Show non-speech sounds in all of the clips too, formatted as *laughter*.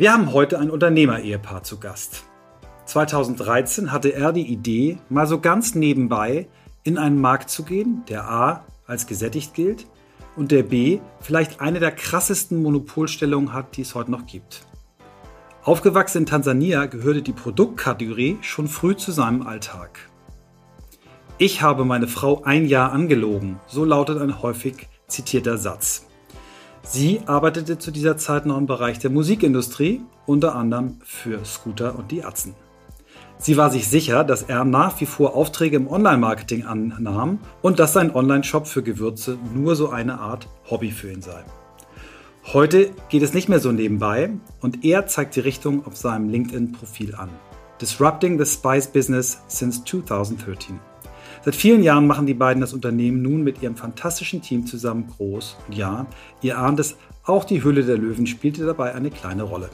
Wir haben heute ein Unternehmer-Ehepaar zu Gast. 2013 hatte er die Idee, mal so ganz nebenbei in einen Markt zu gehen, der A als gesättigt gilt und der B vielleicht eine der krassesten Monopolstellungen hat, die es heute noch gibt. Aufgewachsen in Tansania gehörte die Produktkategorie schon früh zu seinem Alltag. Ich habe meine Frau ein Jahr angelogen, so lautet ein häufig zitierter Satz. Sie arbeitete zu dieser Zeit noch im Bereich der Musikindustrie, unter anderem für Scooter und die Atzen. Sie war sich sicher, dass er nach wie vor Aufträge im Online-Marketing annahm und dass sein Online-Shop für Gewürze nur so eine Art Hobby für ihn sei. Heute geht es nicht mehr so nebenbei und er zeigt die Richtung auf seinem LinkedIn-Profil an. Disrupting the Spice Business since 2013. Seit vielen Jahren machen die beiden das Unternehmen nun mit ihrem fantastischen Team zusammen groß. Und ja, ihr ahnt es, auch die Hülle der Löwen spielte dabei eine kleine Rolle.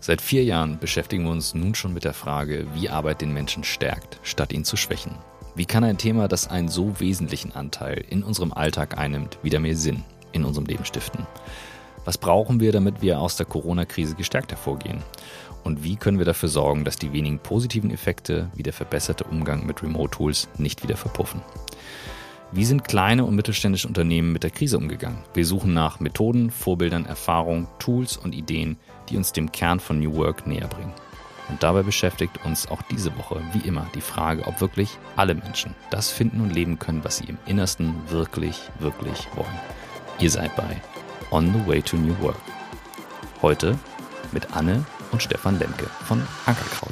Seit vier Jahren beschäftigen wir uns nun schon mit der Frage, wie Arbeit den Menschen stärkt, statt ihn zu schwächen. Wie kann ein Thema, das einen so wesentlichen Anteil in unserem Alltag einnimmt, wieder mehr Sinn in unserem Leben stiften? Was brauchen wir, damit wir aus der Corona-Krise gestärkt hervorgehen? Und wie können wir dafür sorgen, dass die wenigen positiven Effekte wie der verbesserte Umgang mit Remote-Tools nicht wieder verpuffen? Wie sind kleine und mittelständische Unternehmen mit der Krise umgegangen? Wir suchen nach Methoden, Vorbildern, Erfahrungen, Tools und Ideen, die uns dem Kern von New Work näher bringen. Und dabei beschäftigt uns auch diese Woche wie immer die Frage, ob wirklich alle Menschen das finden und leben können, was sie im Innersten wirklich, wirklich wollen. Ihr seid bei On the Way to New Work. Heute mit Anne und Stefan Lemke von Ankerkraut.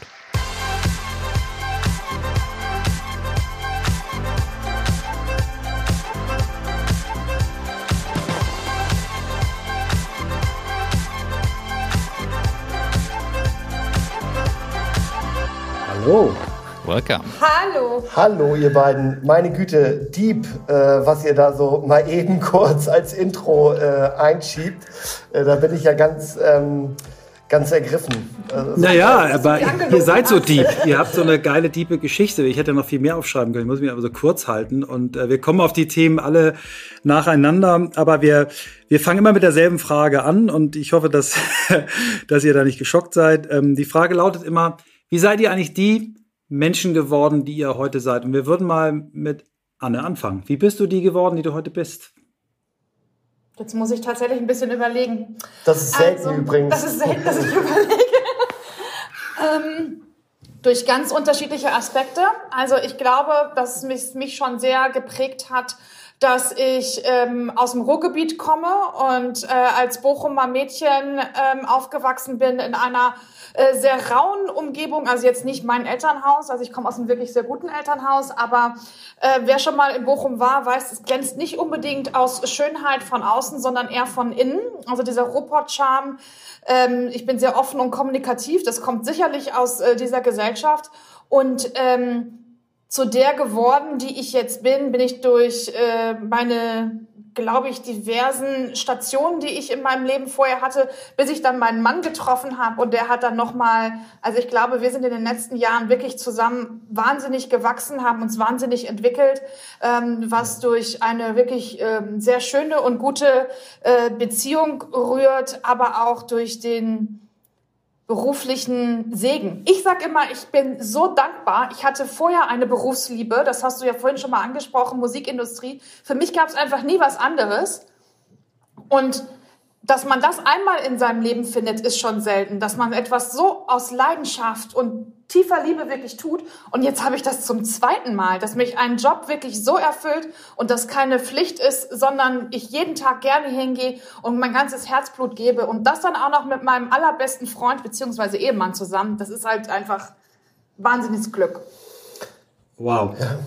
Hallo. Welcome. Hallo. Hallo, ihr beiden. Meine Güte, Deep, äh, was ihr da so mal eben *laughs* kurz als Intro äh, einschiebt. Äh, da bin ich ja ganz, ähm, ganz ergriffen. Also, naja, aber ihr seid so deep. *laughs* Ihr habt so eine geile, diepe Geschichte. Ich hätte noch viel mehr aufschreiben können. Ich muss mich aber so kurz halten. Und äh, wir kommen auf die Themen alle nacheinander. Aber wir, wir fangen immer mit derselben Frage an. Und ich hoffe, dass, *laughs* dass ihr da nicht geschockt seid. Ähm, die Frage lautet immer, wie seid ihr eigentlich die Menschen geworden, die ihr heute seid? Und wir würden mal mit Anne anfangen. Wie bist du die geworden, die du heute bist? Jetzt muss ich tatsächlich ein bisschen überlegen. Das ist selten also, übrigens. Das ist selten, dass ich überlege. *laughs* ähm, durch ganz unterschiedliche Aspekte. Also ich glaube, dass es mich, mich schon sehr geprägt hat, dass ich ähm, aus dem Ruhrgebiet komme und äh, als Bochumer Mädchen ähm, aufgewachsen bin in einer äh, sehr rauen Umgebung. Also jetzt nicht mein Elternhaus, also ich komme aus einem wirklich sehr guten Elternhaus, aber äh, wer schon mal in Bochum war, weiß, es glänzt nicht unbedingt aus Schönheit von außen, sondern eher von innen. Also dieser Ruhrpott-Charme. Ähm, ich bin sehr offen und kommunikativ. Das kommt sicherlich aus äh, dieser Gesellschaft und ähm, zu der geworden, die ich jetzt bin, bin ich durch äh, meine, glaube ich, diversen Stationen, die ich in meinem Leben vorher hatte, bis ich dann meinen Mann getroffen habe. Und der hat dann nochmal, also ich glaube, wir sind in den letzten Jahren wirklich zusammen wahnsinnig gewachsen, haben uns wahnsinnig entwickelt, ähm, was durch eine wirklich ähm, sehr schöne und gute äh, Beziehung rührt, aber auch durch den beruflichen Segen. Ich sage immer, ich bin so dankbar. Ich hatte vorher eine Berufsliebe, das hast du ja vorhin schon mal angesprochen, Musikindustrie. Für mich gab es einfach nie was anderes. Und dass man das einmal in seinem Leben findet, ist schon selten. Dass man etwas so aus Leidenschaft und tiefer Liebe wirklich tut. Und jetzt habe ich das zum zweiten Mal, dass mich ein Job wirklich so erfüllt und das keine Pflicht ist, sondern ich jeden Tag gerne hingehe und mein ganzes Herzblut gebe. Und das dann auch noch mit meinem allerbesten Freund beziehungsweise Ehemann zusammen. Das ist halt einfach wahnsinniges Glück. Wow. Ja.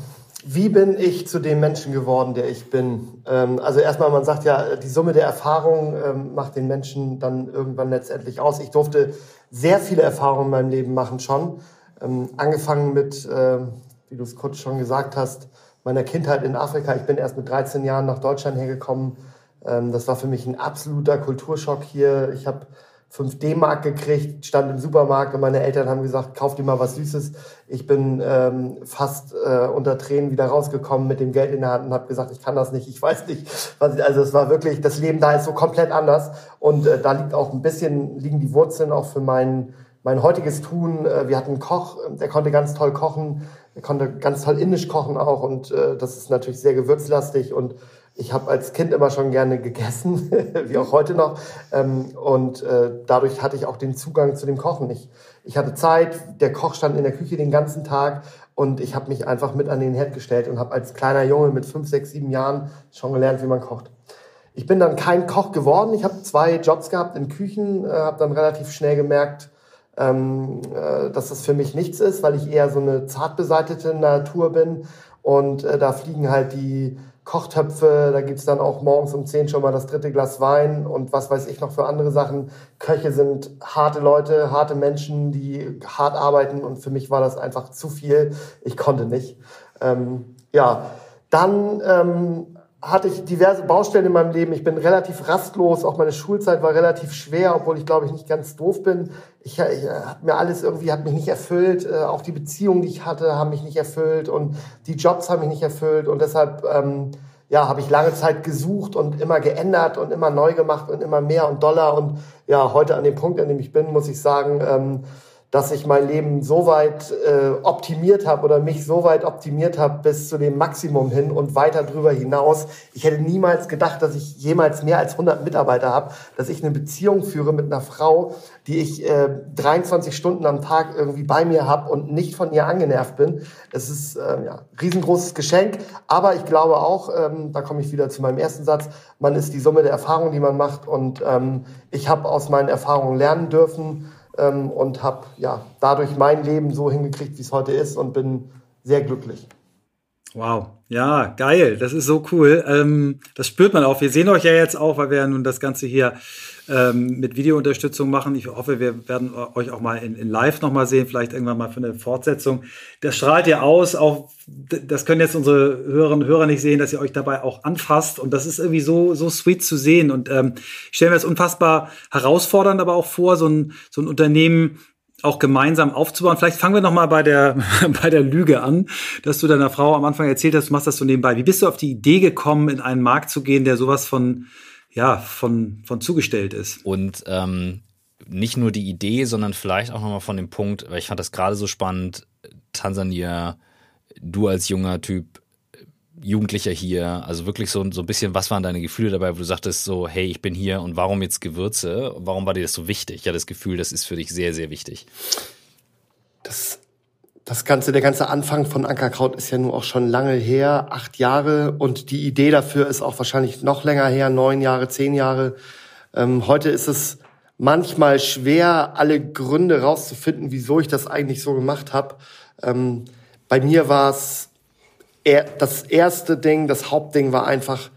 Wie bin ich zu dem Menschen geworden, der ich bin? Ähm, also erstmal, man sagt ja, die Summe der Erfahrungen ähm, macht den Menschen dann irgendwann letztendlich aus. Ich durfte sehr viele Erfahrungen in meinem Leben machen schon. Ähm, angefangen mit, äh, wie du es kurz schon gesagt hast, meiner Kindheit in Afrika. Ich bin erst mit 13 Jahren nach Deutschland hergekommen. Ähm, das war für mich ein absoluter Kulturschock hier. Ich habe 5 D-Mark gekriegt, stand im Supermarkt und meine Eltern haben gesagt, kauf dir mal was Süßes. Ich bin ähm, fast äh, unter Tränen wieder rausgekommen mit dem Geld in der Hand und habe gesagt, ich kann das nicht, ich weiß nicht. Was ich, also es war wirklich, das Leben da ist so komplett anders und äh, da liegt auch ein bisschen, liegen die Wurzeln auch für mein, mein heutiges Tun. Äh, wir hatten einen Koch, der konnte ganz toll kochen, der konnte ganz toll indisch kochen auch und äh, das ist natürlich sehr gewürzlastig und ich habe als Kind immer schon gerne gegessen, *laughs* wie auch heute noch. Ähm, und äh, dadurch hatte ich auch den Zugang zu dem Kochen. Ich, ich hatte Zeit, der Koch stand in der Küche den ganzen Tag und ich habe mich einfach mit an den Herd gestellt und habe als kleiner Junge mit fünf, sechs, sieben Jahren schon gelernt, wie man kocht. Ich bin dann kein Koch geworden. Ich habe zwei Jobs gehabt in Küchen, äh, habe dann relativ schnell gemerkt, ähm, äh, dass das für mich nichts ist, weil ich eher so eine zart beseitete Natur bin. Und äh, da fliegen halt die Kochtöpfe, da gibt's dann auch morgens um 10 schon mal das dritte Glas Wein und was weiß ich noch für andere Sachen. Köche sind harte Leute, harte Menschen, die hart arbeiten und für mich war das einfach zu viel. Ich konnte nicht. Ähm, ja, dann ähm, hatte ich diverse Baustellen in meinem Leben. Ich bin relativ rastlos. Auch meine Schulzeit war relativ schwer, obwohl ich glaube ich nicht ganz doof bin. Ich, ich äh, hat mir alles irgendwie hat mich nicht erfüllt. Äh, auch die Beziehungen, die ich hatte, haben mich nicht erfüllt und die Jobs haben mich nicht erfüllt und deshalb ähm, ja habe ich lange Zeit gesucht und immer geändert und immer neu gemacht und immer mehr und Dollar und ja heute an dem Punkt, an dem ich bin, muss ich sagen. Ähm, dass ich mein Leben so weit äh, optimiert habe oder mich so weit optimiert habe bis zu dem Maximum hin und weiter drüber hinaus. Ich hätte niemals gedacht, dass ich jemals mehr als 100 Mitarbeiter habe, dass ich eine Beziehung führe mit einer Frau, die ich äh, 23 Stunden am Tag irgendwie bei mir habe und nicht von ihr angenervt bin. Es ist äh, ja riesengroßes Geschenk, aber ich glaube auch, ähm, da komme ich wieder zu meinem ersten Satz, man ist die Summe der Erfahrungen, die man macht und ähm, ich habe aus meinen Erfahrungen lernen dürfen und habe ja dadurch mein Leben so hingekriegt, wie es heute ist und bin sehr glücklich. Wow, ja, geil, das ist so cool. Ähm, das spürt man auch. Wir sehen euch ja jetzt auch, weil wir ja nun das Ganze hier ähm, mit Videounterstützung machen. Ich hoffe, wir werden euch auch mal in, in Live nochmal sehen, vielleicht irgendwann mal für eine Fortsetzung. Das strahlt ja aus, auch das können jetzt unsere Hörerinnen und Hörer nicht sehen, dass ihr euch dabei auch anfasst. Und das ist irgendwie so, so sweet zu sehen. Und ähm, ich stelle mir das unfassbar herausfordernd aber auch vor, so ein, so ein Unternehmen auch gemeinsam aufzubauen. Vielleicht fangen wir noch mal bei der *laughs* bei der Lüge an, dass du deiner Frau am Anfang erzählt hast, du machst das so nebenbei. Wie bist du auf die Idee gekommen, in einen Markt zu gehen, der sowas von ja, von, von zugestellt ist. Und ähm, nicht nur die Idee, sondern vielleicht auch nochmal von dem Punkt, weil ich fand das gerade so spannend, Tansania, du als junger Typ, Jugendlicher hier, also wirklich so, so ein bisschen, was waren deine Gefühle dabei, wo du sagtest so, hey, ich bin hier und warum jetzt Gewürze? Warum war dir das so wichtig? Ja, das Gefühl, das ist für dich sehr, sehr wichtig. Das das ganze, der ganze Anfang von Ankerkraut ist ja nur auch schon lange her, acht Jahre. Und die Idee dafür ist auch wahrscheinlich noch länger her, neun Jahre, zehn Jahre. Ähm, heute ist es manchmal schwer, alle Gründe rauszufinden, wieso ich das eigentlich so gemacht habe. Ähm, bei mir war es das erste Ding, das Hauptding war einfach,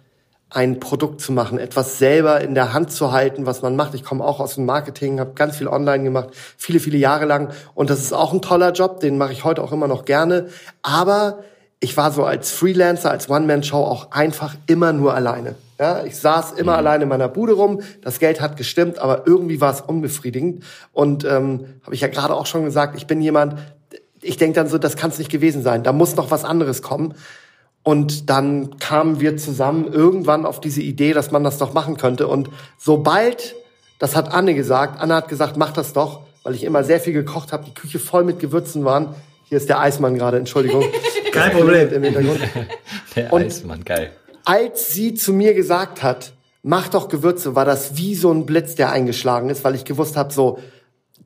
ein Produkt zu machen, etwas selber in der Hand zu halten, was man macht. Ich komme auch aus dem Marketing, habe ganz viel online gemacht, viele, viele Jahre lang. Und das ist auch ein toller Job, den mache ich heute auch immer noch gerne. Aber ich war so als Freelancer, als One-Man-Show auch einfach immer nur alleine. Ja, ich saß immer mhm. alleine in meiner Bude rum. Das Geld hat gestimmt, aber irgendwie war es unbefriedigend. Und ähm, habe ich ja gerade auch schon gesagt, ich bin jemand, ich denke dann so, das kann es nicht gewesen sein. Da muss noch was anderes kommen. Und dann kamen wir zusammen irgendwann auf diese Idee, dass man das doch machen könnte. Und sobald, das hat Anne gesagt, Anne hat gesagt, mach das doch, weil ich immer sehr viel gekocht habe, die Küche voll mit Gewürzen waren. Hier ist der Eismann gerade, Entschuldigung. *laughs* Kein Problem. Im Hintergrund. *laughs* Der Und Eismann, geil. Als sie zu mir gesagt hat, mach doch Gewürze, war das wie so ein Blitz, der eingeschlagen ist, weil ich gewusst habe, so,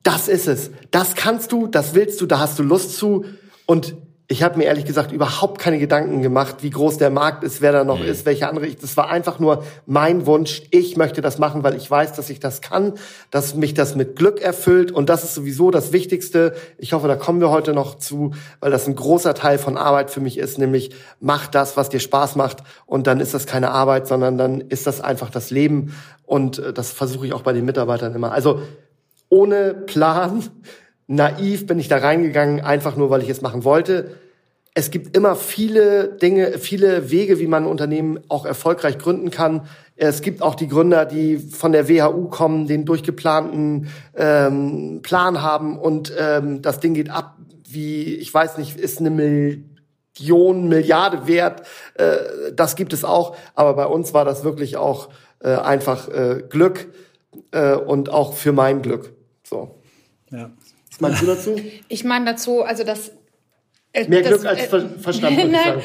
das ist es. Das kannst du, das willst du, da hast du Lust zu. Und ich habe mir ehrlich gesagt überhaupt keine Gedanken gemacht, wie groß der Markt ist, wer da noch mhm. ist, welche andere. Das war einfach nur mein Wunsch. Ich möchte das machen, weil ich weiß, dass ich das kann, dass mich das mit Glück erfüllt. Und das ist sowieso das Wichtigste. Ich hoffe, da kommen wir heute noch zu, weil das ein großer Teil von Arbeit für mich ist, nämlich mach das, was dir Spaß macht. Und dann ist das keine Arbeit, sondern dann ist das einfach das Leben. Und äh, das versuche ich auch bei den Mitarbeitern immer. Also ohne Plan naiv bin ich da reingegangen, einfach nur, weil ich es machen wollte. Es gibt immer viele Dinge, viele Wege, wie man ein Unternehmen auch erfolgreich gründen kann. Es gibt auch die Gründer, die von der WHU kommen, den durchgeplanten ähm, Plan haben und ähm, das Ding geht ab wie, ich weiß nicht, ist eine Million, Milliarde wert. Äh, das gibt es auch. Aber bei uns war das wirklich auch äh, einfach äh, Glück äh, und auch für mein Glück. So. Ja. Was meinst du dazu? Ich meine dazu, also das äh, Mehr Glück als Ver Verstand, *laughs* würde ich sagen.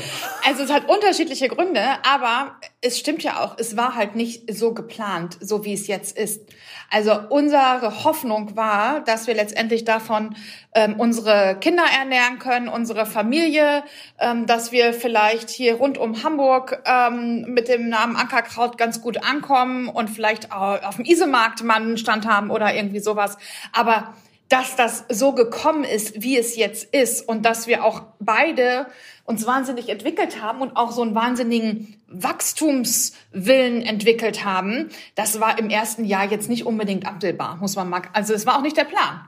Also es hat unterschiedliche Gründe, aber es stimmt ja auch, es war halt nicht so geplant, so wie es jetzt ist. Also unsere Hoffnung war, dass wir letztendlich davon ähm, unsere Kinder ernähren können, unsere Familie, ähm, dass wir vielleicht hier rund um Hamburg ähm, mit dem Namen Ankerkraut ganz gut ankommen und vielleicht auch auf dem Isemarkt mal einen Stand haben oder irgendwie sowas. Aber dass das so gekommen ist, wie es jetzt ist und dass wir auch beide uns wahnsinnig entwickelt haben und auch so einen wahnsinnigen Wachstumswillen entwickelt haben, das war im ersten Jahr jetzt nicht unbedingt abbildbar, muss man mal, also es war auch nicht der Plan.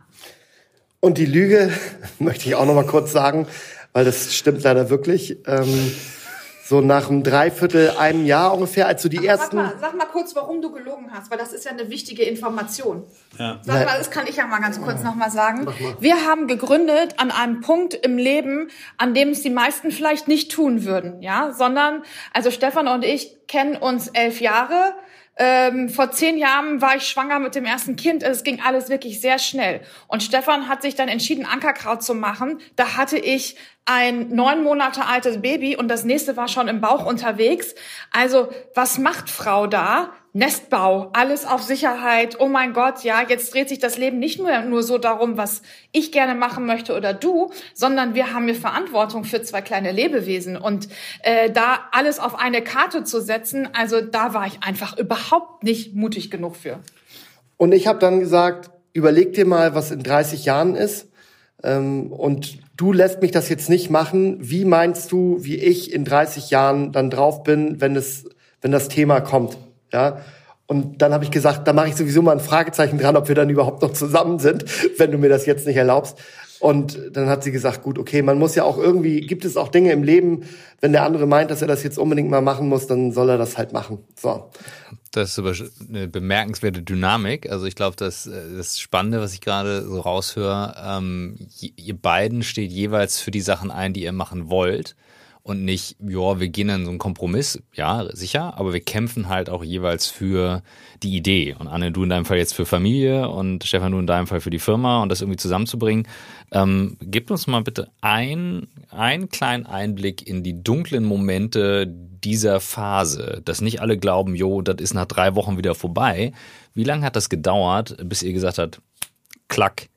Und die Lüge *laughs* möchte ich auch noch mal kurz sagen, weil das stimmt leider wirklich. Ähm so nach einem Dreiviertel, einem Jahr ungefähr, als du die Aber ersten. Sag mal, sag mal kurz, warum du gelogen hast, weil das ist ja eine wichtige Information. Ja. Sag mal, das kann ich ja mal ganz kurz noch mal sagen. Wir haben gegründet an einem Punkt im Leben, an dem es die meisten vielleicht nicht tun würden, ja, sondern, also Stefan und ich kennen uns elf Jahre. Ähm, vor zehn Jahren war ich schwanger mit dem ersten Kind. Es ging alles wirklich sehr schnell. Und Stefan hat sich dann entschieden, Ankerkraut zu machen. Da hatte ich ein neun Monate altes Baby und das nächste war schon im Bauch unterwegs. Also was macht Frau da? Nestbau, alles auf Sicherheit. Oh mein Gott, ja, jetzt dreht sich das Leben nicht nur, nur so darum, was ich gerne machen möchte oder du, sondern wir haben hier Verantwortung für zwei kleine Lebewesen. Und äh, da alles auf eine Karte zu setzen, also da war ich einfach überhaupt nicht mutig genug für. Und ich habe dann gesagt, überleg dir mal, was in 30 Jahren ist. Ähm, und du lässt mich das jetzt nicht machen. Wie meinst du, wie ich in 30 Jahren dann drauf bin, wenn es, wenn das Thema kommt? Ja. Und dann habe ich gesagt, da mache ich sowieso mal ein Fragezeichen dran, ob wir dann überhaupt noch zusammen sind, *laughs* wenn du mir das jetzt nicht erlaubst. Und dann hat sie gesagt, gut, okay, man muss ja auch irgendwie, gibt es auch Dinge im Leben, wenn der andere meint, dass er das jetzt unbedingt mal machen muss, dann soll er das halt machen. So. Das ist aber eine bemerkenswerte Dynamik. Also ich glaube, das, das Spannende, was ich gerade so raushöre, ähm, ihr beiden steht jeweils für die Sachen ein, die ihr machen wollt und nicht, ja, wir gehen in so einen Kompromiss, ja, sicher, aber wir kämpfen halt auch jeweils für die Idee. Und Anne, du in deinem Fall jetzt für Familie und Stefan, du in deinem Fall für die Firma und das irgendwie zusammenzubringen. Ähm, gib uns mal bitte ein, einen kleinen Einblick in die dunklen Momente dieser Phase, dass nicht alle glauben, jo, das ist nach drei Wochen wieder vorbei. Wie lange hat das gedauert, bis ihr gesagt habt, klack,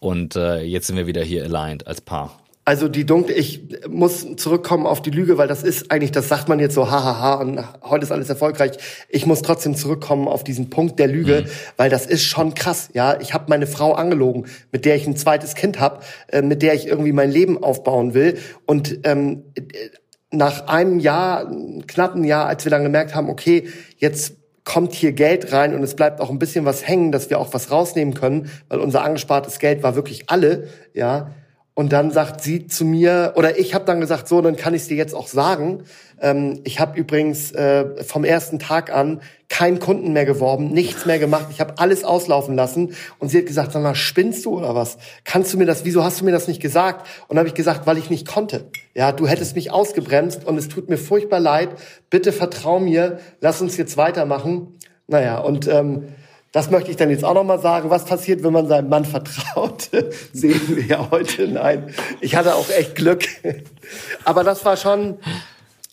und äh, jetzt sind wir wieder hier aligned als Paar? Also die dunkle, ich muss zurückkommen auf die Lüge, weil das ist eigentlich, das sagt man jetzt so, hahaha, und heute ist alles erfolgreich. Ich muss trotzdem zurückkommen auf diesen Punkt der Lüge, mhm. weil das ist schon krass. Ja, ich habe meine Frau angelogen, mit der ich ein zweites Kind habe, äh, mit der ich irgendwie mein Leben aufbauen will. Und ähm, nach einem Jahr, knappen Jahr, als wir dann gemerkt haben, okay, jetzt kommt hier Geld rein und es bleibt auch ein bisschen was hängen, dass wir auch was rausnehmen können, weil unser angespartes Geld war wirklich alle, ja und dann sagt sie zu mir, oder ich habe dann gesagt, so, dann kann ich es dir jetzt auch sagen. Ähm, ich habe übrigens äh, vom ersten Tag an keinen Kunden mehr geworben, nichts mehr gemacht. Ich habe alles auslaufen lassen. Und sie hat gesagt, sag mal, spinnst du oder was? Kannst du mir das, wieso hast du mir das nicht gesagt? Und habe ich gesagt, weil ich nicht konnte. Ja, du hättest mich ausgebremst und es tut mir furchtbar leid. Bitte vertrau mir, lass uns jetzt weitermachen. Naja, und ähm, das möchte ich dann jetzt auch noch mal sagen. Was passiert, wenn man seinem Mann vertraut? *laughs* Sehen wir ja heute. Nein, ich hatte auch echt Glück. *laughs* Aber das war schon,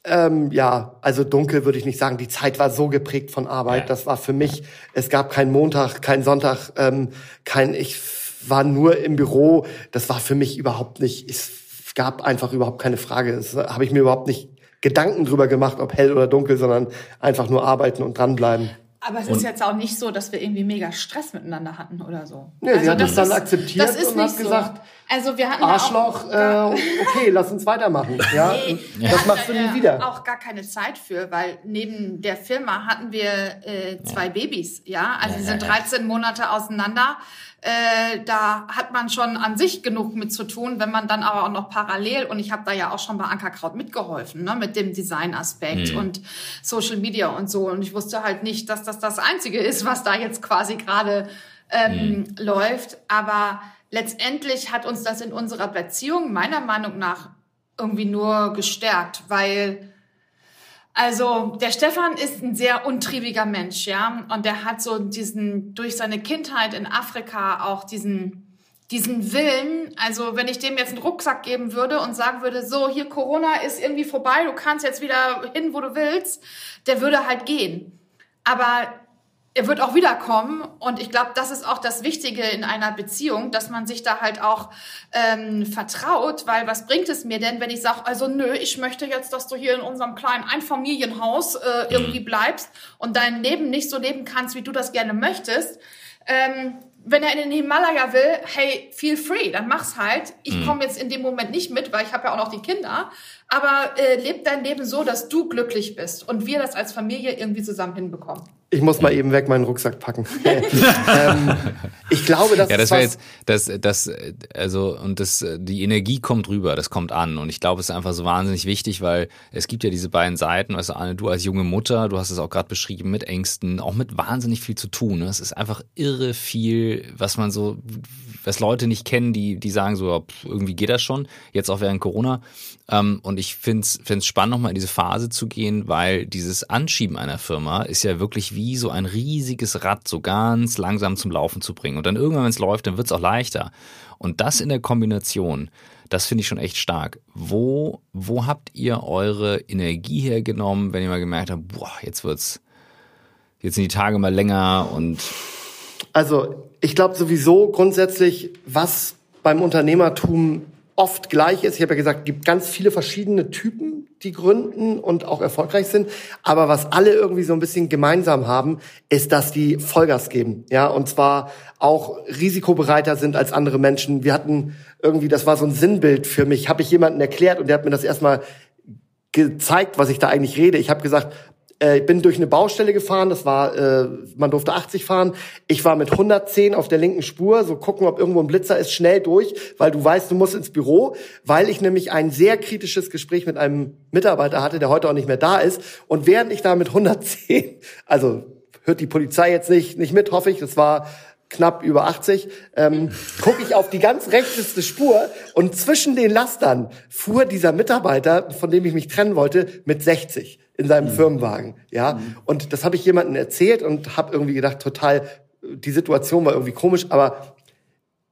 ähm, ja, also dunkel würde ich nicht sagen. Die Zeit war so geprägt von Arbeit. Das war für mich, es gab keinen Montag, keinen Sonntag, ähm, kein, ich war nur im Büro. Das war für mich überhaupt nicht, es gab einfach überhaupt keine Frage. Das habe ich mir überhaupt nicht Gedanken drüber gemacht, ob hell oder dunkel, sondern einfach nur arbeiten und dranbleiben. Aber es ist jetzt auch nicht so, dass wir irgendwie mega Stress miteinander hatten oder so. Nee, also sie hat das dann akzeptiert das ist und nicht hat gesagt, so. also wir hatten Arschloch, auch, äh, okay, lass uns weitermachen. *laughs* Ja, nee, das machst du nie wieder. Auch gar keine Zeit für, weil neben der Firma hatten wir äh, zwei ja. Babys, ja, also ja, die sind 13 Monate auseinander. Äh, da hat man schon an sich genug mit zu tun, wenn man dann aber auch noch parallel, und ich habe da ja auch schon bei Ankerkraut mitgeholfen, ne, mit dem Design-Aspekt mhm. und Social Media und so. Und ich wusste halt nicht, dass das das Einzige ist, was da jetzt quasi gerade ähm, mhm. läuft. Aber letztendlich hat uns das in unserer Beziehung meiner Meinung nach irgendwie nur gestärkt, weil also der Stefan ist ein sehr untriebiger Mensch, ja, und der hat so diesen durch seine Kindheit in Afrika auch diesen diesen Willen, also wenn ich dem jetzt einen Rucksack geben würde und sagen würde, so hier Corona ist irgendwie vorbei, du kannst jetzt wieder hin, wo du willst, der würde halt gehen. Aber er wird auch wiederkommen und ich glaube, das ist auch das Wichtige in einer Beziehung, dass man sich da halt auch ähm, vertraut, weil was bringt es mir denn, wenn ich sage, also nö, ich möchte jetzt, dass du hier in unserem kleinen Einfamilienhaus äh, irgendwie mhm. bleibst und dein Leben nicht so leben kannst, wie du das gerne möchtest. Ähm, wenn er in den Himalaya will, hey, feel free, dann mach's halt. Ich mhm. komme jetzt in dem Moment nicht mit, weil ich habe ja auch noch die Kinder. Aber äh, leb dein Leben so, dass du glücklich bist und wir das als Familie irgendwie zusammen hinbekommen. Ich muss mal eben weg meinen Rucksack packen. *laughs* ähm, ich glaube, dass ja, das wäre jetzt das das also und das die Energie kommt rüber, das kommt an und ich glaube, es ist einfach so wahnsinnig wichtig, weil es gibt ja diese beiden Seiten, weißt du, Anne, du als junge Mutter, du hast es auch gerade beschrieben mit Ängsten, auch mit wahnsinnig viel zu tun. Ne? Es ist einfach irre viel, was man so was Leute nicht kennen, die die sagen so irgendwie geht das schon, jetzt auch während Corona ähm, und ich finde es spannend, nochmal in diese Phase zu gehen, weil dieses Anschieben einer Firma ist ja wirklich wie so ein riesiges Rad so ganz langsam zum Laufen zu bringen. Und dann irgendwann, wenn es läuft, dann wird es auch leichter. Und das in der Kombination, das finde ich schon echt stark. Wo, wo habt ihr eure Energie hergenommen, wenn ihr mal gemerkt habt, boah, jetzt wird's, jetzt sind die Tage mal länger und also ich glaube sowieso grundsätzlich, was beim Unternehmertum oft gleich ist. Ich habe ja gesagt, es gibt ganz viele verschiedene Typen, die gründen und auch erfolgreich sind. Aber was alle irgendwie so ein bisschen gemeinsam haben, ist, dass die Vollgas geben. Ja, und zwar auch risikobereiter sind als andere Menschen. Wir hatten irgendwie, das war so ein Sinnbild für mich, habe ich jemanden erklärt und der hat mir das erstmal gezeigt, was ich da eigentlich rede. Ich habe gesagt, äh, ich bin durch eine Baustelle gefahren, das war, äh, man durfte 80 fahren. Ich war mit 110 auf der linken Spur, so gucken, ob irgendwo ein Blitzer ist, schnell durch, weil du weißt, du musst ins Büro, weil ich nämlich ein sehr kritisches Gespräch mit einem Mitarbeiter hatte, der heute auch nicht mehr da ist. Und während ich da mit 110, *laughs* also hört die Polizei jetzt nicht, nicht mit, hoffe ich, das war knapp über 80, ähm, gucke ich auf die ganz rechteste Spur und zwischen den Lastern fuhr dieser Mitarbeiter, von dem ich mich trennen wollte, mit 60 in seinem mhm. Firmenwagen. Ja, mhm. und das habe ich jemandem erzählt und habe irgendwie gedacht, total, die Situation war irgendwie komisch, aber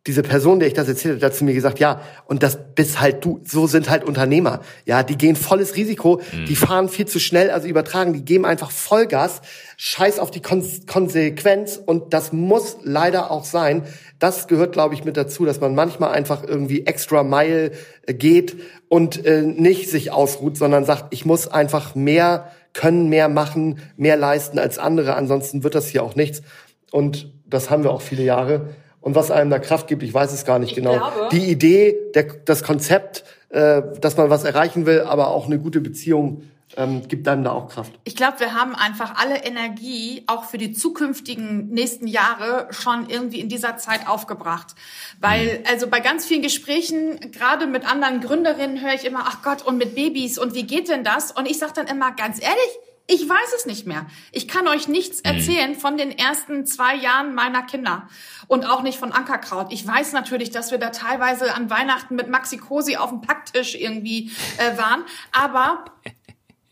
diese Person, der ich das erzählt habe, hat zu mir gesagt, ja, und das bist halt du, so sind halt Unternehmer. Ja, die gehen volles Risiko, mhm. die fahren viel zu schnell, also übertragen, die geben einfach Vollgas, scheiß auf die Kon Konsequenz und das muss leider auch sein. Das gehört, glaube ich, mit dazu, dass man manchmal einfach irgendwie extra Mile äh, geht und äh, nicht sich ausruht, sondern sagt, ich muss einfach mehr können, mehr machen, mehr leisten als andere, ansonsten wird das hier auch nichts. Und das haben wir auch viele Jahre und was einem da Kraft gibt, ich weiß es gar nicht ich genau. Glaube, die Idee, der, das Konzept, äh, dass man was erreichen will, aber auch eine gute Beziehung ähm, gibt einem da auch Kraft. Ich glaube, wir haben einfach alle Energie auch für die zukünftigen nächsten Jahre schon irgendwie in dieser Zeit aufgebracht. Weil, mhm. also bei ganz vielen Gesprächen, gerade mit anderen Gründerinnen, höre ich immer, ach Gott, und mit Babys und wie geht denn das? Und ich sage dann immer, ganz ehrlich, ich weiß es nicht mehr. Ich kann euch nichts mhm. erzählen von den ersten zwei Jahren meiner Kinder und auch nicht von Ankerkraut. Ich weiß natürlich, dass wir da teilweise an Weihnachten mit Maxi Cosi auf dem Packtisch irgendwie äh, waren, aber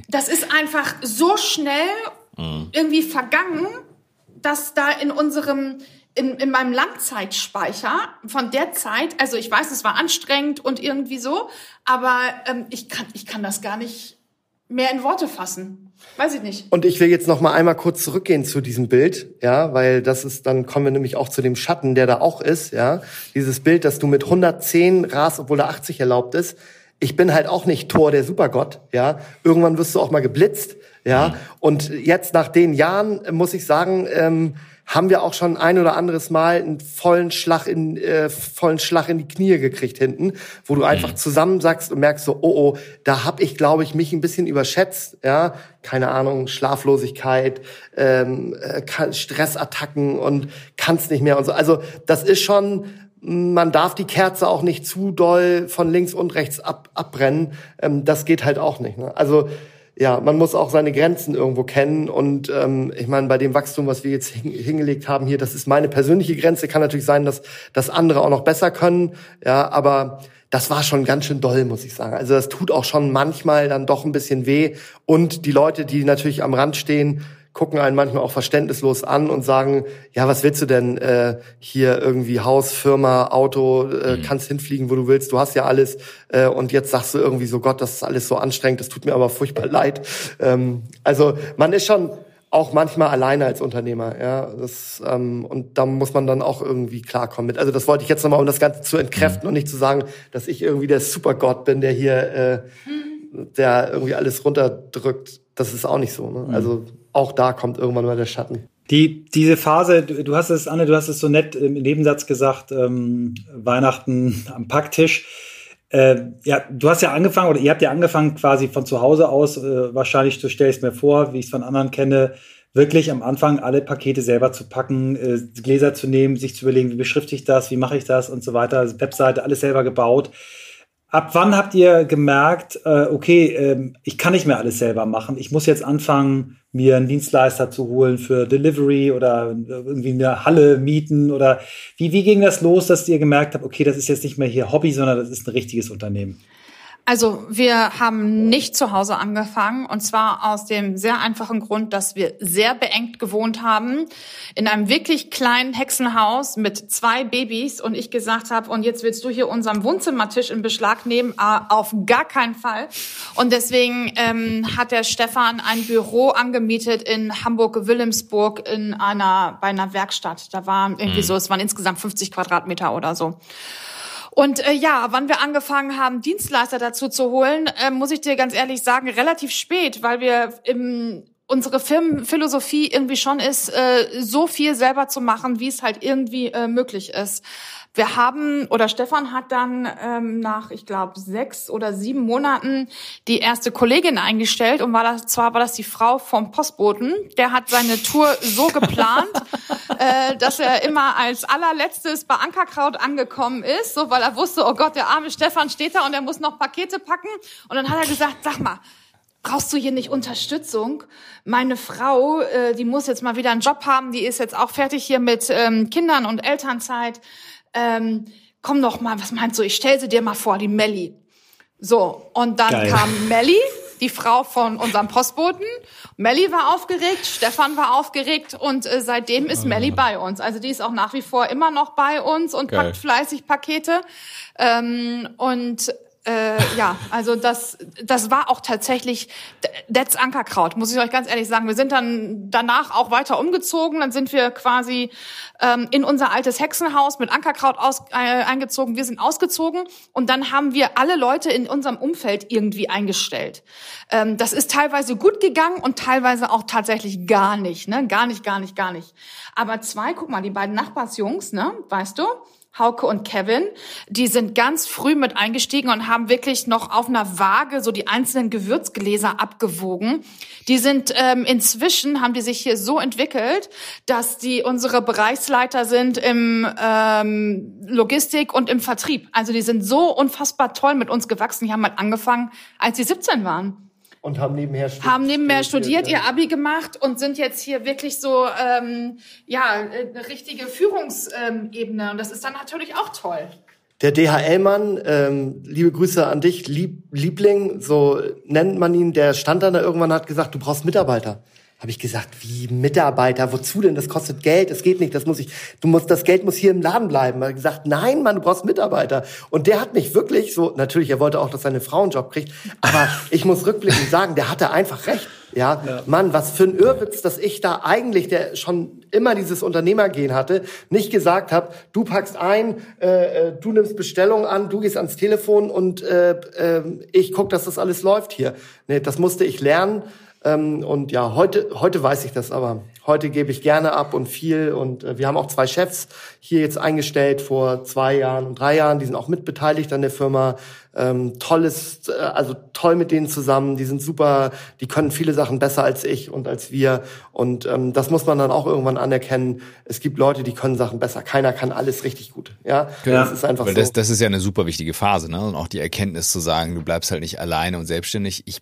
das ist einfach so schnell mhm. irgendwie vergangen, dass da in unserem in, in meinem Langzeitspeicher von der Zeit, also ich weiß, es war anstrengend und irgendwie so, aber ähm, ich kann ich kann das gar nicht mehr in Worte fassen. Weiß ich nicht. Und ich will jetzt noch mal einmal kurz zurückgehen zu diesem Bild, ja, weil das ist, dann kommen wir nämlich auch zu dem Schatten, der da auch ist, ja. Dieses Bild, dass du mit 110 rast, obwohl da 80 erlaubt ist. Ich bin halt auch nicht Tor der Supergott, ja. Irgendwann wirst du auch mal geblitzt, ja. Mhm. Und jetzt nach den Jahren muss ich sagen, ähm, haben wir auch schon ein oder anderes Mal einen vollen Schlag in äh, vollen Schlag in die Knie gekriegt hinten, wo du einfach mhm. zusammensackst und merkst so, oh oh, da hab ich glaube ich mich ein bisschen überschätzt, ja, keine Ahnung, Schlaflosigkeit, ähm, äh, Stressattacken und kannst nicht mehr und so. Also das ist schon man darf die Kerze auch nicht zu doll von links und rechts ab, abbrennen. Ähm, das geht halt auch nicht. Ne? Also ja, man muss auch seine Grenzen irgendwo kennen. Und ähm, ich meine, bei dem Wachstum, was wir jetzt hin, hingelegt haben hier, das ist meine persönliche Grenze. Kann natürlich sein, dass, dass andere auch noch besser können. Ja, aber das war schon ganz schön doll, muss ich sagen. Also das tut auch schon manchmal dann doch ein bisschen weh. Und die Leute, die natürlich am Rand stehen, gucken einen manchmal auch verständnislos an und sagen, ja, was willst du denn äh, hier irgendwie Haus, Firma, Auto, äh, mhm. kannst hinfliegen, wo du willst, du hast ja alles äh, und jetzt sagst du irgendwie so, Gott, das ist alles so anstrengend, das tut mir aber furchtbar leid. Ähm, also man ist schon auch manchmal alleine als Unternehmer, ja, das ähm, und da muss man dann auch irgendwie klarkommen mit. Also das wollte ich jetzt nochmal, um das Ganze zu entkräften mhm. und nicht zu sagen, dass ich irgendwie der Supergott bin, der hier, äh, mhm. der irgendwie alles runterdrückt. Das ist auch nicht so. Ne? Mhm. Also auch da kommt irgendwann mal der Schatten. Die, diese Phase, du, hast es, Anne, du hast es so nett im Nebensatz gesagt, ähm, Weihnachten am Packtisch. Äh, ja, du hast ja angefangen, oder ihr habt ja angefangen quasi von zu Hause aus, äh, wahrscheinlich, du stellst mir vor, wie ich es von anderen kenne, wirklich am Anfang alle Pakete selber zu packen, äh, Gläser zu nehmen, sich zu überlegen, wie beschrifte ich das, wie mache ich das und so weiter, also Webseite, alles selber gebaut. Ab wann habt ihr gemerkt, äh, okay, äh, ich kann nicht mehr alles selber machen, ich muss jetzt anfangen, mir einen Dienstleister zu holen für Delivery oder irgendwie eine Halle mieten oder wie, wie ging das los, dass ihr gemerkt habt, okay, das ist jetzt nicht mehr hier Hobby, sondern das ist ein richtiges Unternehmen? Also wir haben nicht zu Hause angefangen und zwar aus dem sehr einfachen Grund, dass wir sehr beengt gewohnt haben in einem wirklich kleinen Hexenhaus mit zwei Babys und ich gesagt habe, und jetzt willst du hier unseren Wohnzimmertisch in Beschlag nehmen? Ah, auf gar keinen Fall. Und deswegen ähm, hat der Stefan ein Büro angemietet in Hamburg-Wilhelmsburg in einer bei einer Werkstatt. Da waren irgendwie mhm. so, es waren insgesamt 50 Quadratmeter oder so. Und äh, ja, wann wir angefangen haben, Dienstleister dazu zu holen, äh, muss ich dir ganz ehrlich sagen, relativ spät, weil wir im unsere Firmenphilosophie irgendwie schon ist, äh, so viel selber zu machen, wie es halt irgendwie äh, möglich ist. Wir haben, oder Stefan hat dann ähm, nach, ich glaube, sechs oder sieben Monaten die erste Kollegin eingestellt und war das, zwar war das die Frau vom Postboten. Der hat seine Tour so geplant, *laughs* äh, dass er immer als allerletztes bei Ankerkraut angekommen ist, so weil er wusste, oh Gott, der arme Stefan steht da und er muss noch Pakete packen. Und dann hat er gesagt, sag mal, brauchst du hier nicht Unterstützung? Meine Frau, äh, die muss jetzt mal wieder einen Job haben, die ist jetzt auch fertig hier mit ähm, Kindern und Elternzeit ähm, komm doch mal, was meinst du, ich stell sie dir mal vor, die Melli. So, und dann Geil. kam Melli, die Frau von unserem Postboten. Melli war aufgeregt, Stefan war aufgeregt und äh, seitdem ist Melli ah. bei uns. Also die ist auch nach wie vor immer noch bei uns und Geil. packt fleißig Pakete. Ähm, und äh, ja, also das, das war auch tatsächlich, that's Ankerkraut, muss ich euch ganz ehrlich sagen. Wir sind dann danach auch weiter umgezogen. Dann sind wir quasi ähm, in unser altes Hexenhaus mit Ankerkraut aus, äh, eingezogen. Wir sind ausgezogen und dann haben wir alle Leute in unserem Umfeld irgendwie eingestellt. Ähm, das ist teilweise gut gegangen und teilweise auch tatsächlich gar nicht, ne? Gar nicht, gar nicht, gar nicht. Aber zwei, guck mal, die beiden Nachbarsjungs, ne? Weißt du? Hauke und Kevin, die sind ganz früh mit eingestiegen und haben wirklich noch auf einer Waage so die einzelnen Gewürzgläser abgewogen. Die sind ähm, inzwischen, haben die sich hier so entwickelt, dass die unsere Bereichsleiter sind im ähm, Logistik und im Vertrieb. Also die sind so unfassbar toll mit uns gewachsen. Die haben mal angefangen, als sie 17 waren. Und haben nebenher studiert. Haben nebenher studiert, ihr Abi gemacht und sind jetzt hier wirklich so, ähm, ja, eine richtige Führungsebene. Und das ist dann natürlich auch toll. Der DHL-Mann, ähm, liebe Grüße an dich, Lieb Liebling, so nennt man ihn, der stand dann da irgendwann hat gesagt, du brauchst Mitarbeiter habe ich gesagt, wie Mitarbeiter, wozu denn? Das kostet Geld, das geht nicht, das muss ich, du musst, das Geld muss hier im Laden bleiben. Er hat gesagt, nein, Mann, du brauchst Mitarbeiter. Und der hat mich wirklich so, natürlich, er wollte auch, dass seine Frau einen Job kriegt, aber *laughs* ich muss rückblickend sagen, der hatte einfach recht. Ja, ja, Mann, was für ein Irrwitz, dass ich da eigentlich, der schon immer dieses Unternehmergehen hatte, nicht gesagt habe, du packst ein, äh, äh, du nimmst Bestellungen an, du gehst ans Telefon und äh, äh, ich guck, dass das alles läuft hier. Nee, das musste ich lernen. Ähm, und ja, heute, heute weiß ich das, aber Heute gebe ich gerne ab und viel. Und äh, wir haben auch zwei Chefs hier jetzt eingestellt vor zwei Jahren und drei Jahren. Die sind auch mitbeteiligt an der Firma. Ähm, tolles, äh, also toll mit denen zusammen. Die sind super, die können viele Sachen besser als ich und als wir. Und ähm, das muss man dann auch irgendwann anerkennen. Es gibt Leute, die können Sachen besser. Keiner kann alles richtig gut. Ja, ja. das ist einfach Weil so. Das, das ist ja eine super wichtige Phase, ne? Und auch die Erkenntnis zu sagen, du bleibst halt nicht alleine und selbstständig. Ich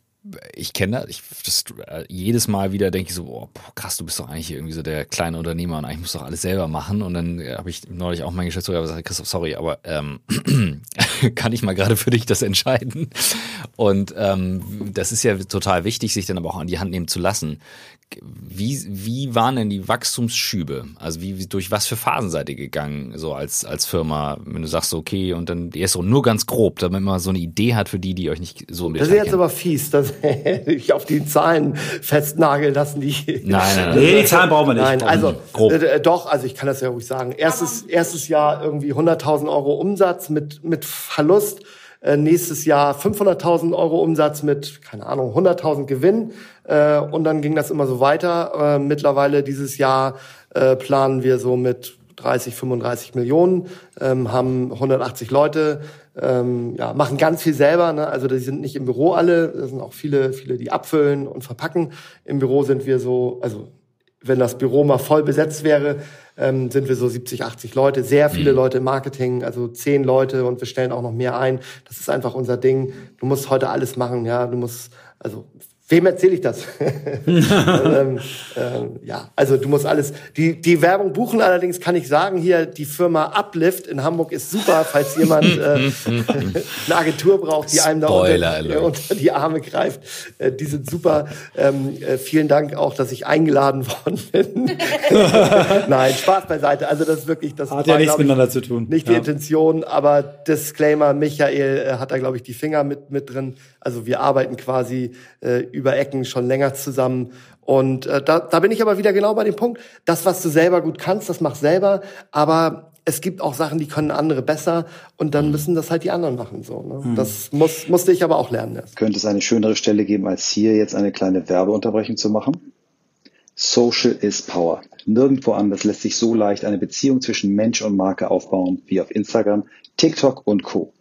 ich kenne das, ich, das, jedes Mal wieder denke ich so, oh, krass, du bist doch eigentlich irgendwie so der kleine Unternehmer und eigentlich musst du doch alles selber machen. Und dann äh, habe ich neulich auch meinen Geschäftsführer gesagt, Christoph, sorry, aber ähm, *clears throat* kann ich mal gerade für dich das entscheiden? Und ähm, das ist ja total wichtig, sich dann aber auch an die Hand nehmen zu lassen. Wie, wie waren denn die Wachstumsschübe? Also wie, durch was für Phasen seid ihr gegangen, so als, als Firma, wenn du sagst, okay, und dann erst so nur ganz grob, damit man so eine Idee hat für die, die euch nicht so ein Das ist jetzt kennen. aber fies, dass *laughs* ich auf die Zahlen festnageln lassen, die. Nein, nein, *laughs* nein. Nee, die Zahlen brauchen wir nicht. Nein, also, grob. Äh, doch, also ich kann das ja ruhig sagen. Erstes, erstes Jahr irgendwie 100.000 Euro Umsatz mit, mit Verlust. Äh, nächstes Jahr 500.000 Euro Umsatz mit, keine Ahnung, 100.000 Gewinn. Äh, und dann ging das immer so weiter. Äh, mittlerweile dieses Jahr äh, planen wir so mit 30, 35 Millionen, ähm, haben 180 Leute, ähm, ja, machen ganz viel selber. Ne? Also die sind nicht im Büro alle, da sind auch viele, viele, die abfüllen und verpacken. Im Büro sind wir so, also wenn das Büro mal voll besetzt wäre, ähm, sind wir so 70, 80 Leute, sehr viele mhm. Leute im Marketing, also zehn Leute und wir stellen auch noch mehr ein. Das ist einfach unser Ding. Du musst heute alles machen, ja. Du musst also Wem erzähle ich das? *laughs* ähm, ähm, ja, also du musst alles. Die, die Werbung buchen allerdings kann ich sagen, hier die Firma Uplift in Hamburg ist super, falls jemand äh, *laughs* eine Agentur braucht, die einem da unter, äh, unter, die Arme greift. Äh, die sind super. Ähm, äh, vielen Dank auch, dass ich eingeladen *laughs* worden bin. Nein, Spaß beiseite. Also das ist wirklich, das hat war, ja nichts miteinander zu tun. Nicht ja. die Intention, aber Disclaimer, Michael äh, hat da glaube ich die Finger mit mit drin. Also wir arbeiten quasi äh, über Ecken schon länger zusammen. Und äh, da, da bin ich aber wieder genau bei dem Punkt, das, was du selber gut kannst, das mach selber, aber es gibt auch Sachen, die können andere besser und dann müssen das halt die anderen machen. So, ne? Mhm. Das muss, musste ich aber auch lernen. Erst. Könnte es eine schönere Stelle geben, als hier jetzt eine kleine Werbeunterbrechung zu machen? Social is Power. Nirgendwo anders lässt sich so leicht eine Beziehung zwischen Mensch und Marke aufbauen wie auf Instagram, TikTok und Co.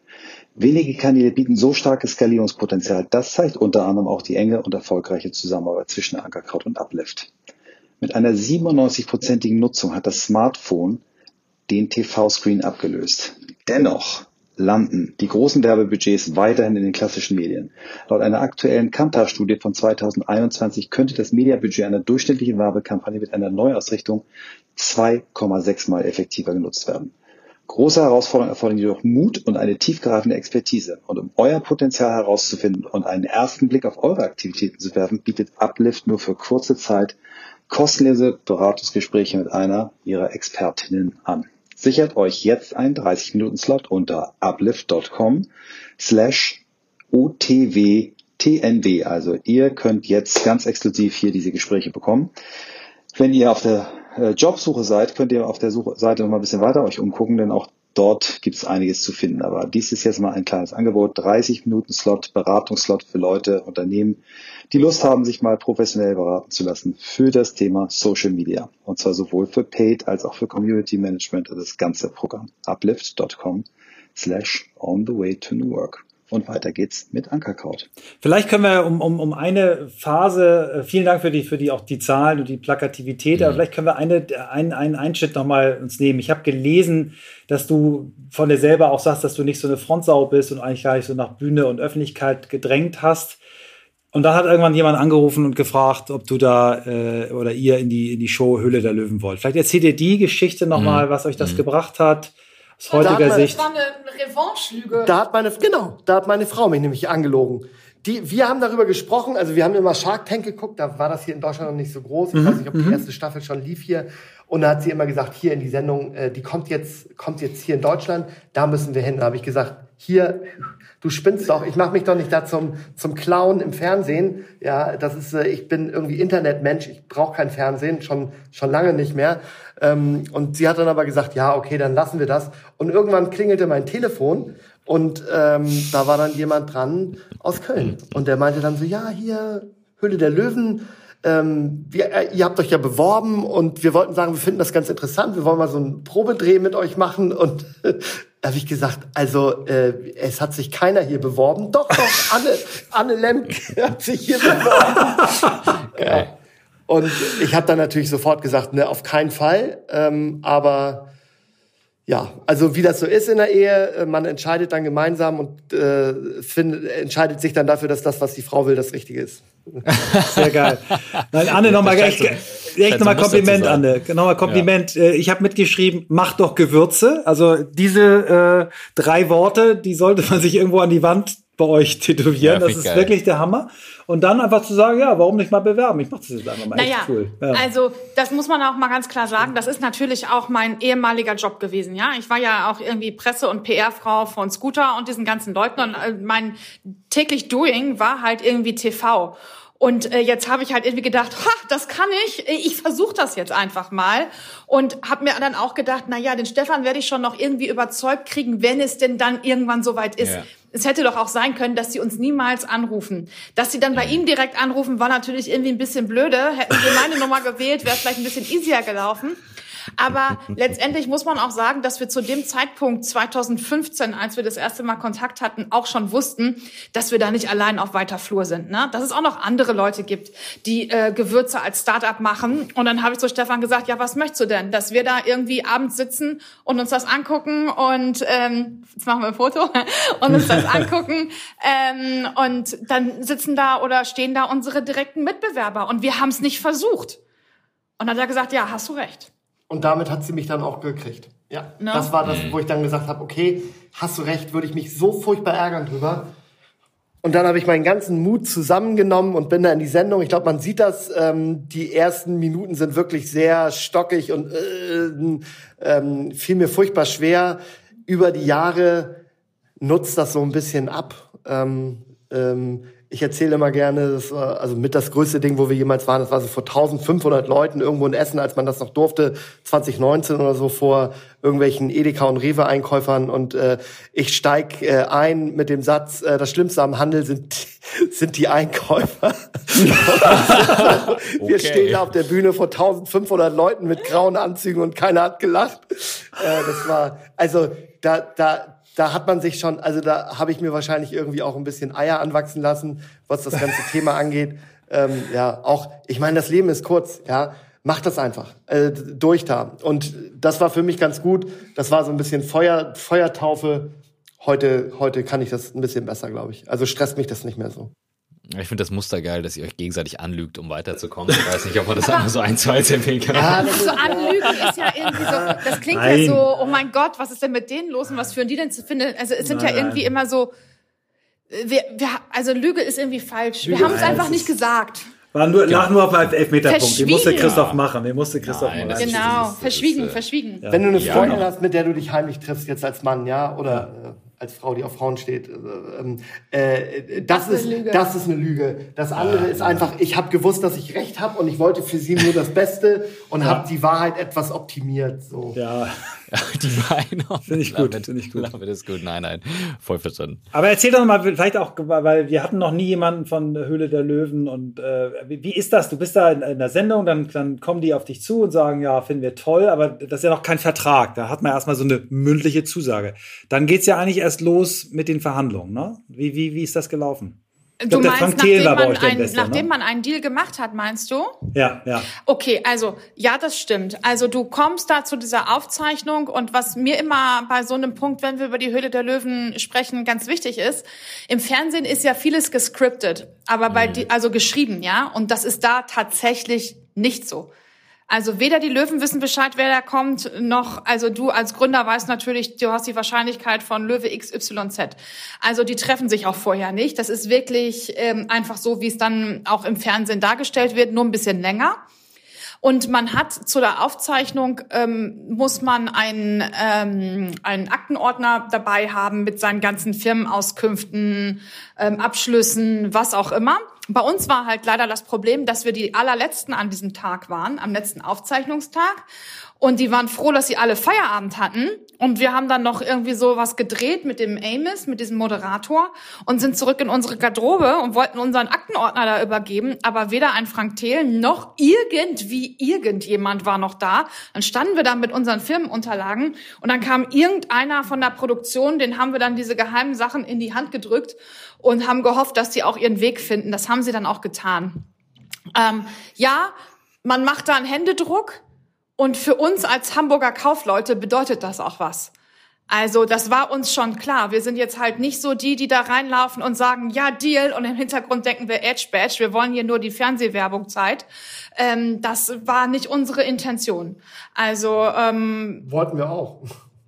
Wenige Kanäle bieten so starkes Skalierungspotenzial. Das zeigt unter anderem auch die enge und erfolgreiche Zusammenarbeit zwischen Ankerkraut und Uplift. Mit einer 97-prozentigen Nutzung hat das Smartphone den TV-Screen abgelöst. Dennoch landen die großen Werbebudgets weiterhin in den klassischen Medien. Laut einer aktuellen Kantar-Studie von 2021 könnte das Mediabudget einer durchschnittlichen Werbekampagne mit einer Neuausrichtung 2,6 mal effektiver genutzt werden. Große Herausforderungen erfordern jedoch Mut und eine tiefgreifende Expertise. Und um euer Potenzial herauszufinden und einen ersten Blick auf eure Aktivitäten zu werfen, bietet Uplift nur für kurze Zeit kostenlose Beratungsgespräche mit einer ihrer Expertinnen an. Sichert euch jetzt einen 30-Minuten-Slot unter uplift.com slash utwtnd. Also ihr könnt jetzt ganz exklusiv hier diese Gespräche bekommen. Wenn ihr auf der äh, Jobsuche seid, könnt ihr auf der Suche Seite noch mal ein bisschen weiter euch umgucken, denn auch dort gibt es einiges zu finden. Aber dies ist jetzt mal ein kleines Angebot. 30 Minuten Slot, Beratungsslot für Leute, Unternehmen, die Lust haben, sich mal professionell beraten zu lassen für das Thema Social Media. Und zwar sowohl für Paid als auch für Community Management, also das ganze Programm. uplift.com slash on the way to New Work. Und weiter geht's mit Ankerkraut. Vielleicht können wir um, um, um eine Phase, äh, vielen Dank für die, für die auch die Zahlen und die Plakativität, mhm. aber vielleicht können wir eine, einen, einen Einschnitt nochmal uns nehmen. Ich habe gelesen, dass du von dir selber auch sagst, dass du nicht so eine Frontsau bist und eigentlich gar nicht so nach Bühne und Öffentlichkeit gedrängt hast. Und dann hat irgendwann jemand angerufen und gefragt, ob du da äh, oder ihr in die, in die Show Hülle der Löwen wollt. Vielleicht erzählt ihr die Geschichte nochmal, mhm. was euch das mhm. gebracht hat aus heutiger da Sicht. Das war eine Revanche-Lüge. Da hat meine, genau, da hat meine Frau mich nämlich angelogen. Die, wir haben darüber gesprochen, also wir haben immer Shark Tank geguckt, da war das hier in Deutschland noch nicht so groß. Ich mhm. weiß nicht, ob die mhm. erste Staffel schon lief hier. Und da hat sie immer gesagt, hier in die Sendung, äh, die kommt jetzt, kommt jetzt hier in Deutschland, da müssen wir hin. Da habe ich gesagt, hier, du spinnst doch, ich mache mich doch nicht da zum, zum Clown im Fernsehen. Ja, das ist, äh, ich bin irgendwie Internetmensch, ich brauche kein Fernsehen, schon, schon lange nicht mehr. Ähm, und sie hat dann aber gesagt, ja, okay, dann lassen wir das. Und irgendwann klingelte mein Telefon und ähm, da war dann jemand dran aus Köln. Und der meinte dann so, ja, hier, Hülle der Löwen, ähm, wir, äh, ihr habt euch ja beworben und wir wollten sagen, wir finden das ganz interessant, wir wollen mal so einen Probedreh mit euch machen und *laughs* da habe ich gesagt, also äh, es hat sich keiner hier beworben. Doch, doch, Anne, *laughs* Anne Lemke hat sich hier beworben. *laughs* ja. Und ich habe dann natürlich sofort gesagt, ne, auf keinen Fall. Ähm, aber ja, also wie das so ist in der Ehe, äh, man entscheidet dann gemeinsam und äh, find, entscheidet sich dann dafür, dass das, was die Frau will, das Richtige ist. *laughs* Sehr geil. Nein, Anne, nochmal echt, echt nochmal Kompliment, Anne. Nochmal Kompliment. Ja. Äh, ich habe mitgeschrieben, mach doch Gewürze. Also diese äh, drei Worte, die sollte man sich irgendwo an die Wand bei euch tätowieren. Ja, das ist geil. wirklich der Hammer. Und dann einfach zu sagen, ja, warum nicht mal bewerben? Ich mache das jetzt einfach mal. Naja, cool. Ja. also das muss man auch mal ganz klar sagen. Das ist natürlich auch mein ehemaliger Job gewesen. Ja, ich war ja auch irgendwie Presse- und PR-Frau von Scooter und diesen ganzen Leuten. Und äh, mein täglich Doing war halt irgendwie TV. Und äh, jetzt habe ich halt irgendwie gedacht, ha, das kann ich. Ich versuche das jetzt einfach mal und habe mir dann auch gedacht, na ja, den Stefan werde ich schon noch irgendwie überzeugt kriegen, wenn es denn dann irgendwann soweit ist. Ja. Es hätte doch auch sein können, dass sie uns niemals anrufen. Dass sie dann bei ihm direkt anrufen, war natürlich irgendwie ein bisschen blöde. Hätten sie meine Nummer gewählt, wäre es vielleicht ein bisschen easier gelaufen. Aber letztendlich muss man auch sagen, dass wir zu dem Zeitpunkt 2015, als wir das erste Mal Kontakt hatten, auch schon wussten, dass wir da nicht allein auf weiter Flur sind. Ne? Dass es auch noch andere Leute gibt, die äh, Gewürze als Startup machen. Und dann habe ich zu Stefan gesagt, ja, was möchtest du denn? Dass wir da irgendwie abends sitzen und uns das angucken und ähm, jetzt machen wir ein Foto *laughs* und uns das *laughs* angucken ähm, und dann sitzen da oder stehen da unsere direkten Mitbewerber und wir haben es nicht versucht. Und dann hat er gesagt, ja, hast du recht. Und damit hat sie mich dann auch gekriegt. Ja, no. das war das, wo ich dann gesagt habe, okay, hast du recht, würde ich mich so furchtbar ärgern drüber. Und dann habe ich meinen ganzen Mut zusammengenommen und bin da in die Sendung. Ich glaube, man sieht das. Ähm, die ersten Minuten sind wirklich sehr stockig und äh, ähm, fiel mir furchtbar schwer. Über die Jahre nutzt das so ein bisschen ab. Ähm, ähm, ich erzähle immer gerne, das war also mit das größte Ding, wo wir jemals waren, das war so vor 1500 Leuten irgendwo in Essen, als man das noch durfte, 2019 oder so vor irgendwelchen Edeka und Rewe Einkäufern und äh, ich steig äh, ein mit dem Satz, äh, das Schlimmste am Handel sind *laughs* sind die Einkäufer. *laughs* wir okay. stehen da auf der Bühne vor 1500 Leuten mit grauen Anzügen und keiner hat gelacht. Äh, das war also da da da hat man sich schon, also da habe ich mir wahrscheinlich irgendwie auch ein bisschen Eier anwachsen lassen, was das ganze *laughs* Thema angeht. Ähm, ja, auch, ich meine, das Leben ist kurz, ja. Mach das einfach, äh, durch da. Und das war für mich ganz gut. Das war so ein bisschen Feuer, Feuertaufe. Heute, heute kann ich das ein bisschen besser, glaube ich. Also stresst mich das nicht mehr so. Ich finde das Muster geil, dass ihr euch gegenseitig anlügt, um weiterzukommen. Ich weiß nicht, ob man das einfach so eins zu eins empfehlen kann. Ja, das so anlügen ist ja irgendwie so, das klingt Nein. ja so, oh mein Gott, was ist denn mit denen los und was führen die denn zu finden? Also es sind Nein. ja irgendwie immer so, wir, wir, also Lüge ist irgendwie falsch. Lüge wir haben es einfach nicht gesagt. War nur, genau. lag nur auf einen Elfmeterpunkt. Den musste Christoph machen. Den musste Christoph Nein, machen. Genau, verschwiegen, ist, verschwiegen. Ja. Wenn du eine Freundin ja. hast, mit der du dich heimlich triffst, jetzt als Mann, ja, oder ja als Frau, die auf Frauen steht. Ähm, äh, das, das, ist, das ist eine Lüge. Das andere ja, ist einfach, ich habe gewusst, dass ich recht habe und ich wollte für sie nur das Beste und ja. habe die Wahrheit etwas optimiert. So. Ja, die Meinung. *laughs* Finde ich gut. Finde ich gut. Das ist gut. Nein, nein, voll verstanden. Aber erzähl doch mal, vielleicht auch, weil wir hatten noch nie jemanden von Höhle der Löwen und äh, wie, wie, ist das? Du bist da in, in der Sendung, dann, dann kommen die auf dich zu und sagen, ja, finden wir toll, aber das ist ja noch kein Vertrag. Da hat man erstmal so eine mündliche Zusage. Dann geht's ja eigentlich erst erst los mit den Verhandlungen, ne? Wie, wie, wie ist das gelaufen? Du glaub, meinst, nachdem, man, ein, Investor, nachdem ne? man einen Deal gemacht hat, meinst du? Ja, ja. Okay, also ja, das stimmt. Also du kommst da zu dieser Aufzeichnung und was mir immer bei so einem Punkt, wenn wir über die Höhle der Löwen sprechen, ganz wichtig ist, im Fernsehen ist ja vieles gescriptet, aber bei mhm. die, also geschrieben, ja, und das ist da tatsächlich nicht so. Also weder die Löwen wissen Bescheid, wer da kommt, noch, also du als Gründer weißt natürlich, du hast die Wahrscheinlichkeit von Löwe XYZ. Also die treffen sich auch vorher nicht. Das ist wirklich ähm, einfach so, wie es dann auch im Fernsehen dargestellt wird, nur ein bisschen länger. Und man hat zu der Aufzeichnung, ähm, muss man einen, ähm, einen Aktenordner dabei haben mit seinen ganzen Firmenauskünften, ähm, Abschlüssen, was auch immer. Bei uns war halt leider das Problem, dass wir die allerletzten an diesem Tag waren, am letzten Aufzeichnungstag. Und die waren froh, dass sie alle Feierabend hatten. Und wir haben dann noch irgendwie so was gedreht mit dem Amos, mit diesem Moderator und sind zurück in unsere Garderobe und wollten unseren Aktenordner da übergeben. Aber weder ein Frank Thelen noch irgendwie irgendjemand war noch da. Dann standen wir da mit unseren Firmenunterlagen und dann kam irgendeiner von der Produktion, den haben wir dann diese geheimen Sachen in die Hand gedrückt und haben gehofft, dass sie auch ihren Weg finden. Das haben sie dann auch getan. Ähm, ja, man macht da einen Händedruck und für uns als Hamburger Kaufleute bedeutet das auch was. Also das war uns schon klar. Wir sind jetzt halt nicht so die, die da reinlaufen und sagen, ja, Deal, und im Hintergrund denken wir Edge Badge, wir wollen hier nur die Fernsehwerbung Zeit. Ähm, das war nicht unsere Intention. Also ähm, wollten wir auch.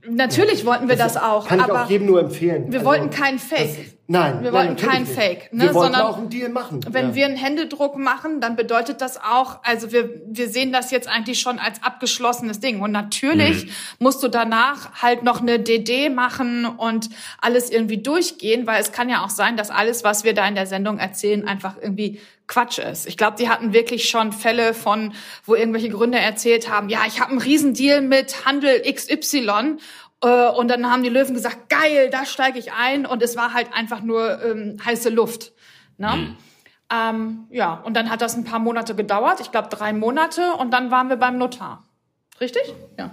Natürlich wollten wir das, auch. Kann ich auch jedem nur empfehlen. Wir also, wollten keinen Fake. Nein, wir nein, wollten keinen Fake. Ne, wir wollten sondern auch einen Deal machen. Wenn ja. wir einen Händedruck machen, dann bedeutet das auch, also wir, wir sehen das jetzt eigentlich schon als abgeschlossenes Ding. Und natürlich mhm. musst du danach halt noch eine DD machen und alles irgendwie durchgehen, weil es kann ja auch sein, dass alles, was wir da in der Sendung erzählen, einfach irgendwie Quatsch ist. Ich glaube, die hatten wirklich schon Fälle von, wo irgendwelche Gründe erzählt haben, ja, ich habe einen Riesendeal mit Handel XY und dann haben die Löwen gesagt, geil, da steige ich ein. Und es war halt einfach nur ähm, heiße Luft. Ne? Mhm. Ähm, ja, und dann hat das ein paar Monate gedauert. Ich glaube drei Monate. Und dann waren wir beim Notar. Richtig? Ja.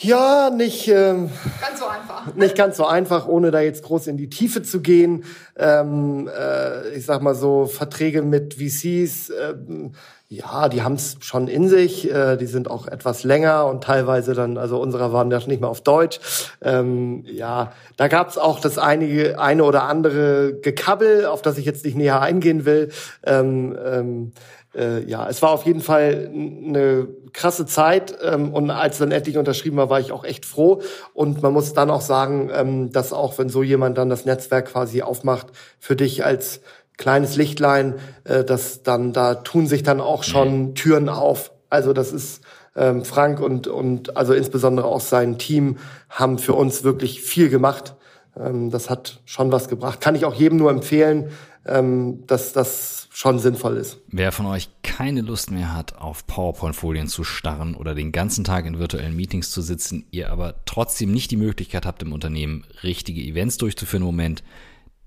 Ja, nicht ähm, ganz so einfach. *laughs* Nicht ganz so einfach, ohne da jetzt groß in die Tiefe zu gehen. Ähm, äh, ich sag mal so Verträge mit VCs. Ähm, ja, die haben es schon in sich. Äh, die sind auch etwas länger und teilweise dann, also unserer waren ja nicht mehr auf Deutsch. Ähm, ja, da gab es auch das einige, eine oder andere Gekabbel, auf das ich jetzt nicht näher eingehen will. Ähm, ähm, äh, ja, es war auf jeden Fall eine krasse Zeit ähm, und als dann endlich unterschrieben war, war ich auch echt froh. Und man muss dann auch sagen, ähm, dass auch wenn so jemand dann das Netzwerk quasi aufmacht, für dich als kleines Lichtlein, äh, dass dann da tun sich dann auch schon. Türen auf. Also das ist ähm, Frank und und also insbesondere auch sein Team haben für uns wirklich viel gemacht. Ähm, das hat schon was gebracht. Kann ich auch jedem nur empfehlen, ähm, dass das schon sinnvoll ist. Wer von euch keine Lust mehr hat, auf PowerPoint-Folien zu starren oder den ganzen Tag in virtuellen Meetings zu sitzen, ihr aber trotzdem nicht die Möglichkeit habt, im Unternehmen richtige Events durchzuführen im Moment,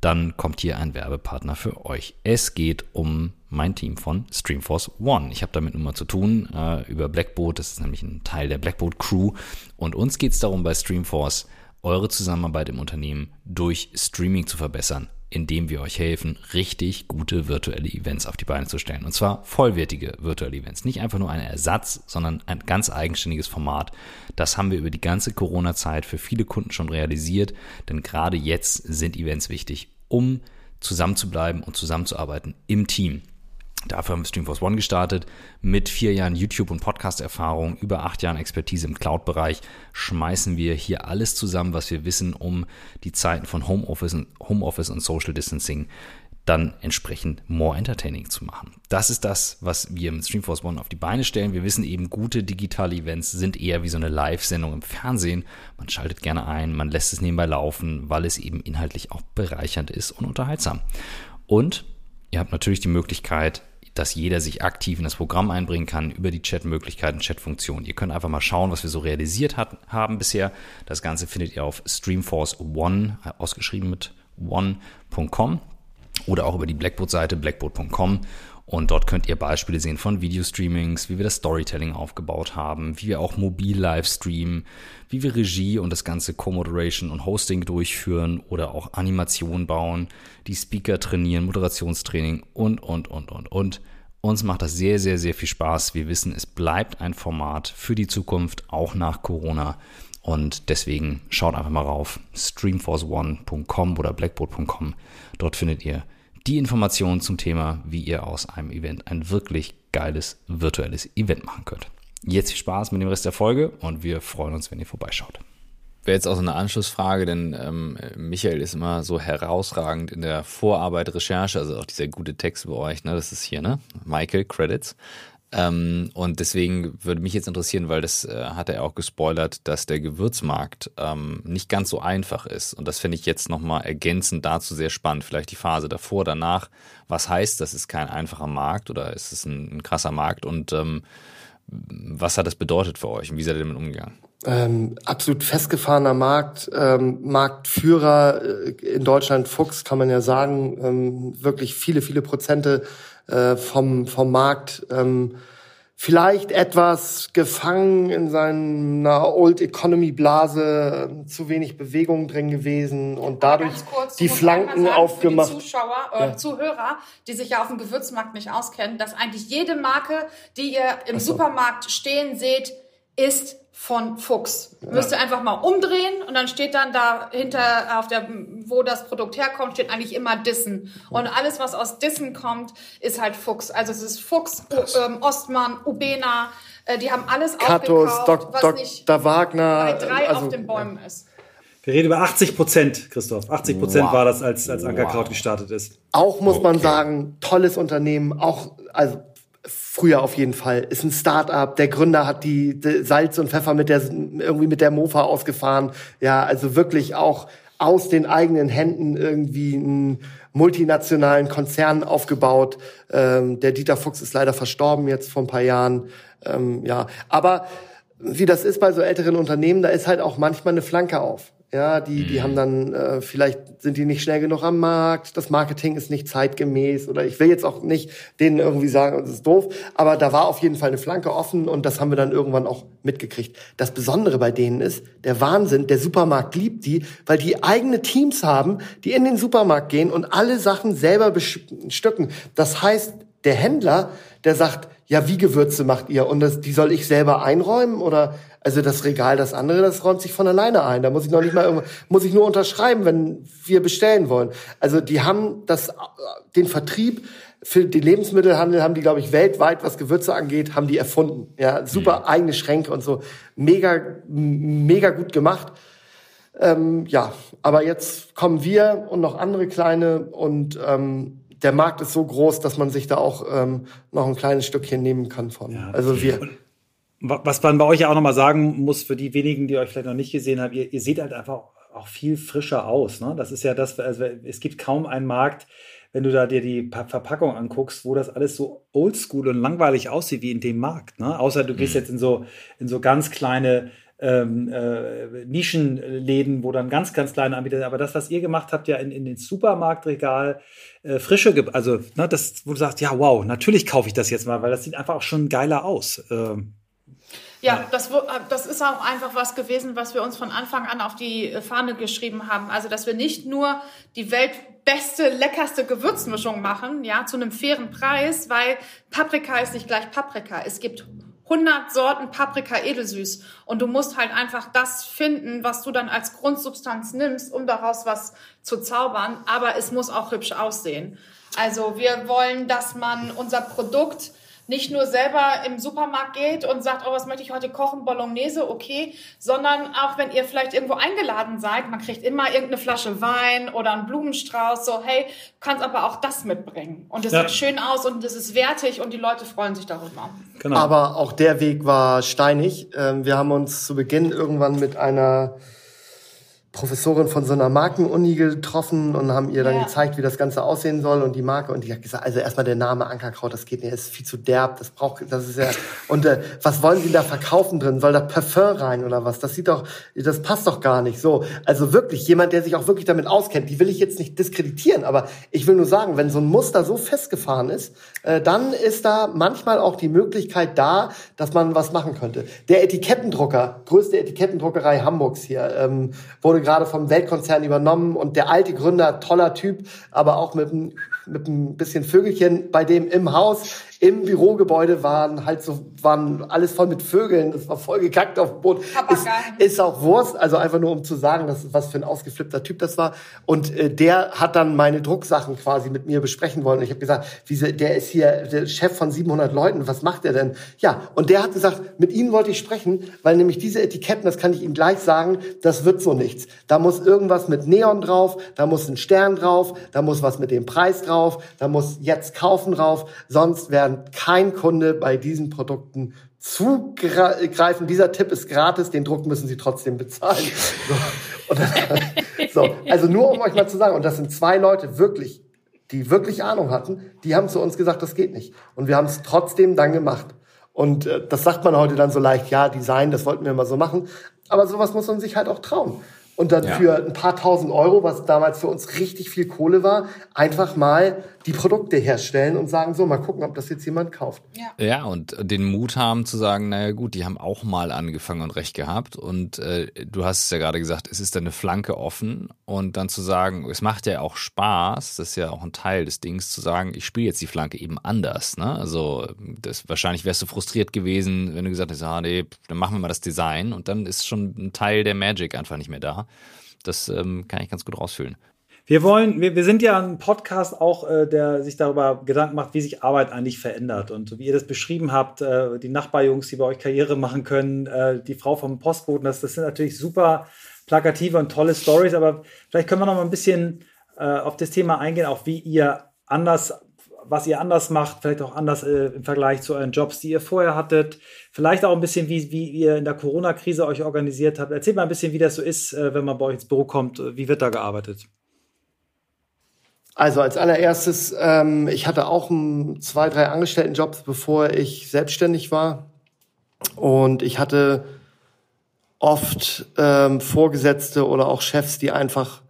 dann kommt hier ein Werbepartner für euch. Es geht um mein Team von Streamforce One. Ich habe damit nun mal zu tun äh, über Blackboard. Das ist nämlich ein Teil der Blackboard Crew. Und uns geht es darum, bei Streamforce eure Zusammenarbeit im Unternehmen durch Streaming zu verbessern indem wir euch helfen, richtig gute virtuelle Events auf die Beine zu stellen. Und zwar vollwertige virtuelle Events. Nicht einfach nur ein Ersatz, sondern ein ganz eigenständiges Format. Das haben wir über die ganze Corona-Zeit für viele Kunden schon realisiert, denn gerade jetzt sind Events wichtig, um zusammenzubleiben und zusammenzuarbeiten im Team. Dafür haben wir Streamforce One gestartet. Mit vier Jahren YouTube- und Podcast-Erfahrung, über acht Jahren Expertise im Cloud-Bereich schmeißen wir hier alles zusammen, was wir wissen, um die Zeiten von Homeoffice und, Homeoffice und Social Distancing dann entsprechend more entertaining zu machen. Das ist das, was wir mit Streamforce One auf die Beine stellen. Wir wissen eben, gute digitale Events sind eher wie so eine Live-Sendung im Fernsehen. Man schaltet gerne ein, man lässt es nebenbei laufen, weil es eben inhaltlich auch bereichernd ist und unterhaltsam. Und ihr habt natürlich die Möglichkeit, dass jeder sich aktiv in das Programm einbringen kann über die Chatmöglichkeiten, Chatfunktionen. Ihr könnt einfach mal schauen, was wir so realisiert hat, haben bisher. Das Ganze findet ihr auf Streamforce One, äh, ausgeschrieben mit one.com oder auch über die Blackboard-Seite blackboard.com und dort könnt ihr Beispiele sehen von Videostreamings, wie wir das Storytelling aufgebaut haben, wie wir auch mobil live streamen, wie wir Regie und das ganze Co-Moderation und Hosting durchführen oder auch Animation bauen, die Speaker trainieren, Moderationstraining und, und, und, und, und. Uns macht das sehr, sehr, sehr viel Spaß. Wir wissen, es bleibt ein Format für die Zukunft, auch nach Corona. Und deswegen schaut einfach mal rauf, streamforceone.com oder blackboard.com. Dort findet ihr die Informationen zum Thema, wie ihr aus einem Event ein wirklich geiles virtuelles Event machen könnt. Jetzt viel Spaß mit dem Rest der Folge und wir freuen uns, wenn ihr vorbeischaut. Wäre jetzt auch so eine Anschlussfrage, denn ähm, Michael ist immer so herausragend in der Vorarbeit, Recherche, also auch dieser gute Text bei euch, ne? Das ist hier, ne? Michael Credits. Ähm, und deswegen würde mich jetzt interessieren, weil das äh, hat er auch gespoilert, dass der Gewürzmarkt ähm, nicht ganz so einfach ist. Und das finde ich jetzt nochmal ergänzend dazu sehr spannend. Vielleicht die Phase davor, danach. Was heißt, das ist kein einfacher Markt oder ist es ein, ein krasser Markt? Und ähm, Was hat das bedeutet für euch und wie seid ihr damit umgegangen? Ähm, absolut festgefahrener Markt, ähm, Marktführer äh, in Deutschland, Fuchs kann man ja sagen, ähm, wirklich viele, viele Prozente äh, vom, vom Markt. Ähm, vielleicht etwas gefangen in seiner Old Economy Blase, äh, zu wenig Bewegung drin gewesen und dadurch kurz, die Flanken sagen, aufgemacht. Für die Zuschauer, äh, ja. Zuhörer, die sich ja auf dem Gewürzmarkt nicht auskennen, dass eigentlich jede Marke, die ihr im so. Supermarkt stehen seht, ist von Fuchs. Ja. Müsst ihr einfach mal umdrehen und dann steht dann da hinter, auf der, wo das Produkt herkommt, steht eigentlich immer Dissen. Und alles, was aus Dissen kommt, ist halt Fuchs. Also es ist Fuchs, ähm, Ostmann, Ubena, äh, die haben alles Katos, aufgekauft, Dok, was Dok, nicht Wagner, bei drei also, auf den Bäumen ja. ist. Wir reden über 80 Prozent, Christoph. 80 Prozent wow. war das, als, als Ankerkraut wow. gestartet ist. Auch muss okay. man sagen, tolles Unternehmen, auch, also Früher auf jeden Fall. Ist ein Start-up. Der Gründer hat die, die, Salz und Pfeffer mit der, irgendwie mit der Mofa ausgefahren. Ja, also wirklich auch aus den eigenen Händen irgendwie einen multinationalen Konzern aufgebaut. Ähm, der Dieter Fuchs ist leider verstorben jetzt vor ein paar Jahren. Ähm, ja, aber wie das ist bei so älteren Unternehmen, da ist halt auch manchmal eine Flanke auf. Ja, die, die mhm. haben dann, äh, vielleicht sind die nicht schnell genug am Markt, das Marketing ist nicht zeitgemäß oder ich will jetzt auch nicht denen irgendwie sagen, das ist doof, aber da war auf jeden Fall eine Flanke offen und das haben wir dann irgendwann auch mitgekriegt. Das Besondere bei denen ist, der Wahnsinn, der Supermarkt liebt die, weil die eigene Teams haben, die in den Supermarkt gehen und alle Sachen selber bestücken. Das heißt, der Händler, der sagt, ja, wie Gewürze macht ihr? Und das, die soll ich selber einräumen oder also das Regal, das andere, das räumt sich von alleine ein. Da muss ich noch nicht mal irgendwo, muss ich nur unterschreiben, wenn wir bestellen wollen. Also die haben das, den Vertrieb für den Lebensmittelhandel haben die, glaube ich, weltweit, was Gewürze angeht, haben die erfunden. Ja, super mhm. eigene Schränke und so. Mega, mega gut gemacht. Ähm, ja, aber jetzt kommen wir und noch andere kleine und ähm, der Markt ist so groß, dass man sich da auch ähm, noch ein kleines Stückchen nehmen kann von. Ja. Also wir. Was man bei euch ja auch nochmal sagen muss, für die wenigen, die euch vielleicht noch nicht gesehen haben, ihr, ihr seht halt einfach auch viel frischer aus. Ne? Das ist ja das, also es gibt kaum einen Markt, wenn du da dir die Verpackung anguckst, wo das alles so oldschool und langweilig aussieht wie in dem Markt. Ne? Außer du gehst mhm. jetzt in so, in so ganz kleine ähm, äh, Nischenläden, wo dann ganz, ganz kleine Anbieter sind. Aber das, was ihr gemacht habt, ja in, in den Supermarktregal, äh, frische, also ne, das, wo du sagst, ja, wow, natürlich kaufe ich das jetzt mal, weil das sieht einfach auch schon geiler aus. Ähm, ja, das, äh, das ist auch einfach was gewesen, was wir uns von Anfang an auf die äh, Fahne geschrieben haben. Also, dass wir nicht nur die weltbeste, leckerste Gewürzmischung machen, ja, zu einem fairen Preis, weil Paprika ist nicht gleich Paprika. Es gibt 100 Sorten Paprika edelsüß und du musst halt einfach das finden, was du dann als Grundsubstanz nimmst, um daraus was zu zaubern. Aber es muss auch hübsch aussehen. Also, wir wollen, dass man unser Produkt nicht nur selber im Supermarkt geht und sagt, oh, was möchte ich heute kochen, Bolognese, okay, sondern auch wenn ihr vielleicht irgendwo eingeladen seid, man kriegt immer irgendeine Flasche Wein oder einen Blumenstrauß, so, hey, du kannst aber auch das mitbringen. Und es ja. sieht schön aus und es ist wertig und die Leute freuen sich darüber. Genau. Aber auch der Weg war steinig. Ähm, wir haben uns zu Beginn irgendwann mit einer Professorin von so einer Markenuni getroffen und haben ihr dann ja. gezeigt, wie das Ganze aussehen soll und die Marke und die hat gesagt, also erstmal der Name Ankerkraut, das geht nicht, ist viel zu derb, das braucht, das ist ja und äh, was wollen Sie da verkaufen drin? Soll da Parfum rein oder was? Das sieht doch, das passt doch gar nicht. So, also wirklich jemand, der sich auch wirklich damit auskennt, die will ich jetzt nicht diskreditieren, aber ich will nur sagen, wenn so ein Muster so festgefahren ist, äh, dann ist da manchmal auch die Möglichkeit da, dass man was machen könnte. Der Etikettendrucker, größte Etikettendruckerei Hamburgs hier, ähm, wurde gerade vom Weltkonzern übernommen und der alte Gründer, toller Typ, aber auch mit, mit ein bisschen Vögelchen bei dem im Haus im Bürogebäude waren halt so, waren alles voll mit Vögeln, das war voll gekackt auf dem Boot. Ist, ist auch Wurst, also einfach nur um zu sagen, dass, was für ein ausgeflippter Typ das war. Und äh, der hat dann meine Drucksachen quasi mit mir besprechen wollen. Und ich habe gesagt, wie, der ist hier der Chef von 700 Leuten, was macht er denn? Ja, und der hat gesagt, mit Ihnen wollte ich sprechen, weil nämlich diese Etiketten, das kann ich Ihnen gleich sagen, das wird so nichts. Da muss irgendwas mit Neon drauf, da muss ein Stern drauf, da muss was mit dem Preis drauf, da muss jetzt kaufen drauf, sonst werden kein Kunde bei diesen Produkten zugreifen. Dieser Tipp ist gratis, den Druck müssen Sie trotzdem bezahlen. *laughs* So, dann, so, also nur um euch mal zu sagen, und das sind zwei Leute wirklich, die wirklich Ahnung hatten, die haben zu uns gesagt, das geht nicht. Und wir haben es trotzdem dann gemacht. Und äh, das sagt man heute dann so leicht, ja, Design, das wollten wir mal so machen. Aber sowas muss man sich halt auch trauen und dann ja. für ein paar tausend Euro, was damals für uns richtig viel Kohle war, einfach mal die Produkte herstellen und sagen, so, mal gucken, ob das jetzt jemand kauft. Ja, ja und den Mut haben zu sagen, naja gut, die haben auch mal angefangen und recht gehabt. Und äh, du hast es ja gerade gesagt, es ist eine Flanke offen. Und dann zu sagen, es macht ja auch Spaß, das ist ja auch ein Teil des Dings, zu sagen, ich spiele jetzt die Flanke eben anders. Ne? Also das, wahrscheinlich wärst du frustriert gewesen, wenn du gesagt hättest, ah nee, dann machen wir mal das Design. Und dann ist schon ein Teil der Magic einfach nicht mehr da. Das ähm, kann ich ganz gut rausfühlen. Wir wollen, wir, wir sind ja ein Podcast auch, äh, der sich darüber Gedanken macht, wie sich Arbeit eigentlich verändert. Und wie ihr das beschrieben habt, äh, die Nachbarjungs, die bei euch Karriere machen können, äh, die Frau vom Postboten, das, das sind natürlich super plakative und tolle Stories. Aber vielleicht können wir noch mal ein bisschen äh, auf das Thema eingehen, auch wie ihr anders, was ihr anders macht, vielleicht auch anders äh, im Vergleich zu euren Jobs, die ihr vorher hattet. Vielleicht auch ein bisschen, wie, wie ihr in der Corona-Krise euch organisiert habt. Erzählt mal ein bisschen, wie das so ist, äh, wenn man bei euch ins Büro kommt. Wie wird da gearbeitet? Also als allererstes, ähm, ich hatte auch ein, zwei, drei Angestelltenjobs, bevor ich selbstständig war. Und ich hatte oft ähm, Vorgesetzte oder auch Chefs, die einfach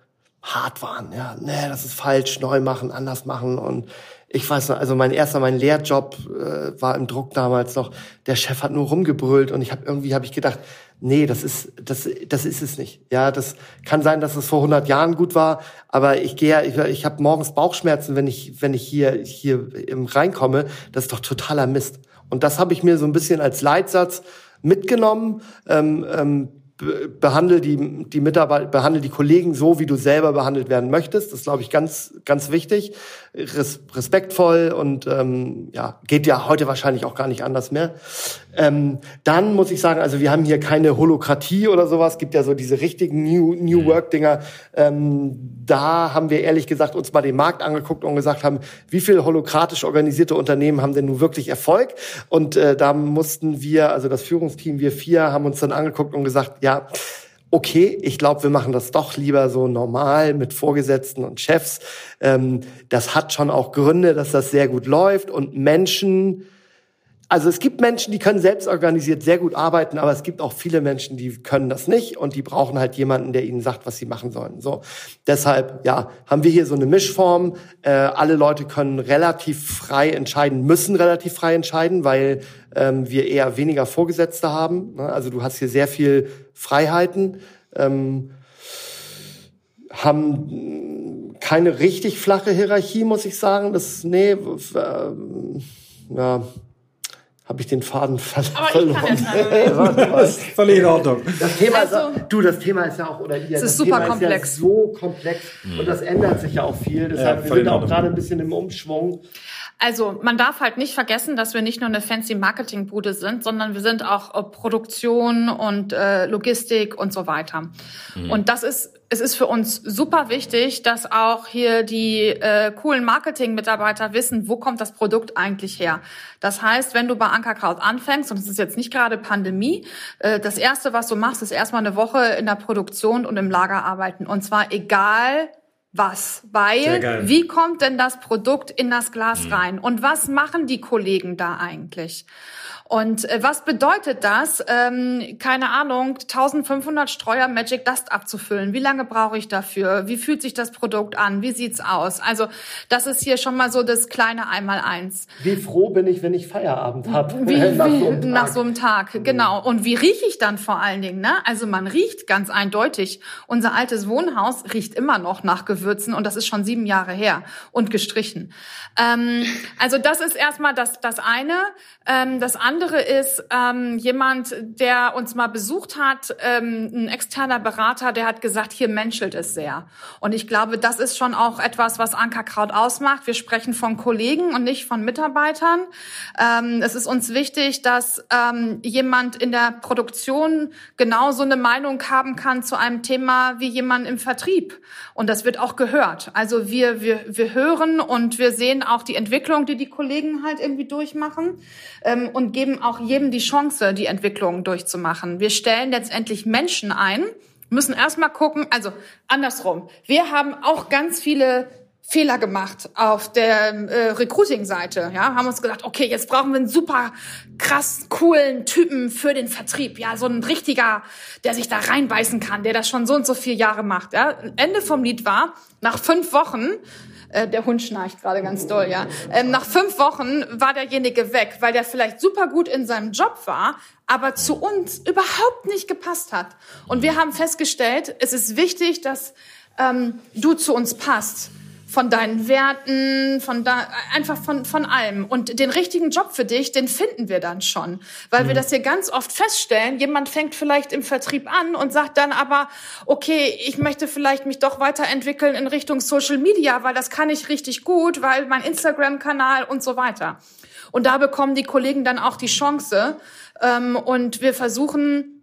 hart waren. Ja, nee, das ist falsch, neu machen, anders machen. Und ich weiß noch, also mein erster, mein Lehrjob äh, war im Druck damals noch. Der Chef hat nur rumgebrüllt und ich habe irgendwie habe ich gedacht, nee, das ist das das ist es nicht. Ja, das kann sein, dass es vor 100 Jahren gut war, aber ich gehe ich, ich habe morgens Bauchschmerzen, wenn ich wenn ich hier hier im reinkomme, das ist doch totaler Mist. Und das habe ich mir so ein bisschen als Leitsatz mitgenommen. Ähm, ähm, behandle die, die Mitarbeiter, behandle die Kollegen so, wie du selber behandelt werden möchtest. Das glaube ich, ganz, ganz wichtig. Res respektvoll und ähm, ja, geht ja heute wahrscheinlich auch gar nicht anders mehr. Ähm, dann muss ich sagen, also wir haben hier keine Holokratie oder sowas. Gibt ja so diese richtigen New, New mhm. Work-Dinger. Ähm, da haben wir ehrlich gesagt uns mal den Markt angeguckt und gesagt haben, wie viel holokratisch organisierte Unternehmen haben denn nun wirklich Erfolg? Und äh, da mussten wir, also das Führungsteam, wir vier, haben uns dann angeguckt und gesagt, ja, okay, ich glaube, wir machen das doch lieber so normal mit Vorgesetzten und Chefs. Ähm, das hat schon auch Gründe, dass das sehr gut läuft und Menschen also es gibt Menschen, die können selbst organisiert sehr gut arbeiten, aber es gibt auch viele Menschen, die können das nicht und die brauchen halt jemanden, der ihnen sagt, was sie machen sollen. So, deshalb ja, haben wir hier so eine Mischform. Äh, alle Leute können relativ frei entscheiden, müssen relativ frei entscheiden, weil ähm, wir eher weniger Vorgesetzte haben. Ne? Also du hast hier sehr viel Freiheiten. Ähm, haben keine richtig flache Hierarchie, muss ich sagen. Das nee, äh, ja habe ich den Faden ver Aber verloren. *laughs* Das ist völlig in Ordnung. Das Thema also, ist, du, das Thema ist ja auch, oder ihr, es ist das super Thema komplex. ist ja so komplex mhm. und das ändert sich ja auch viel. Deshalb ja, wir sind auch gerade ein bisschen im Umschwung. Also man darf halt nicht vergessen, dass wir nicht nur eine fancy Marketingbude sind, sondern wir sind auch Produktion und äh, Logistik und so weiter. Mhm. Und das ist es ist für uns super wichtig, dass auch hier die äh, coolen Marketing-Mitarbeiter wissen, wo kommt das Produkt eigentlich her. Das heißt, wenn du bei Ankerkraut anfängst, und es ist jetzt nicht gerade Pandemie, äh, das Erste, was du machst, ist erstmal eine Woche in der Produktion und im Lager arbeiten. Und zwar egal, was, weil wie kommt denn das Produkt in das Glas mhm. rein und was machen die Kollegen da eigentlich? Und äh, was bedeutet das? Ähm, keine Ahnung, 1500 Streuer Magic Dust abzufüllen. Wie lange brauche ich dafür? Wie fühlt sich das Produkt an? Wie sieht's aus? Also das ist hier schon mal so das kleine Einmaleins. Wie froh bin ich, wenn ich Feierabend habe? Wie, *laughs* nach, so einem Tag. nach so einem Tag, genau. Und wie rieche ich dann vor allen Dingen? Ne? Also man riecht ganz eindeutig. Unser altes Wohnhaus riecht immer noch nach Gewürzen und das ist schon sieben Jahre her und gestrichen. Ähm, also das ist erstmal das, das eine. Ähm, das andere andere ist ähm, jemand, der uns mal besucht hat, ähm, ein externer Berater, der hat gesagt, hier menschelt es sehr. Und ich glaube, das ist schon auch etwas, was Ankerkraut ausmacht. Wir sprechen von Kollegen und nicht von Mitarbeitern. Ähm, es ist uns wichtig, dass ähm, jemand in der Produktion genauso eine Meinung haben kann zu einem Thema wie jemand im Vertrieb. Und das wird auch gehört. Also wir, wir, wir hören und wir sehen auch die Entwicklung, die die Kollegen halt irgendwie durchmachen ähm, und geben geben auch jedem die Chance, die Entwicklung durchzumachen. Wir stellen letztendlich Menschen ein, müssen erstmal gucken, also andersrum. Wir haben auch ganz viele Fehler gemacht auf der äh, Recruiting-Seite. Ja, haben uns gedacht, okay, jetzt brauchen wir einen super krass coolen Typen für den Vertrieb. Ja, so ein richtiger, der sich da reinbeißen kann, der das schon so und so vier Jahre macht. Ja, Ende vom Lied war nach fünf Wochen äh, der Hund schnarcht gerade ganz doll, ja. Ähm, nach fünf Wochen war derjenige weg, weil der vielleicht super gut in seinem Job war, aber zu uns überhaupt nicht gepasst hat. Und wir haben festgestellt, es ist wichtig, dass ähm, du zu uns passt von deinen Werten, von da, einfach von, von allem. Und den richtigen Job für dich, den finden wir dann schon. Weil mhm. wir das hier ganz oft feststellen. Jemand fängt vielleicht im Vertrieb an und sagt dann aber, okay, ich möchte vielleicht mich doch weiterentwickeln in Richtung Social Media, weil das kann ich richtig gut, weil mein Instagram-Kanal und so weiter. Und da bekommen die Kollegen dann auch die Chance. Ähm, und wir versuchen,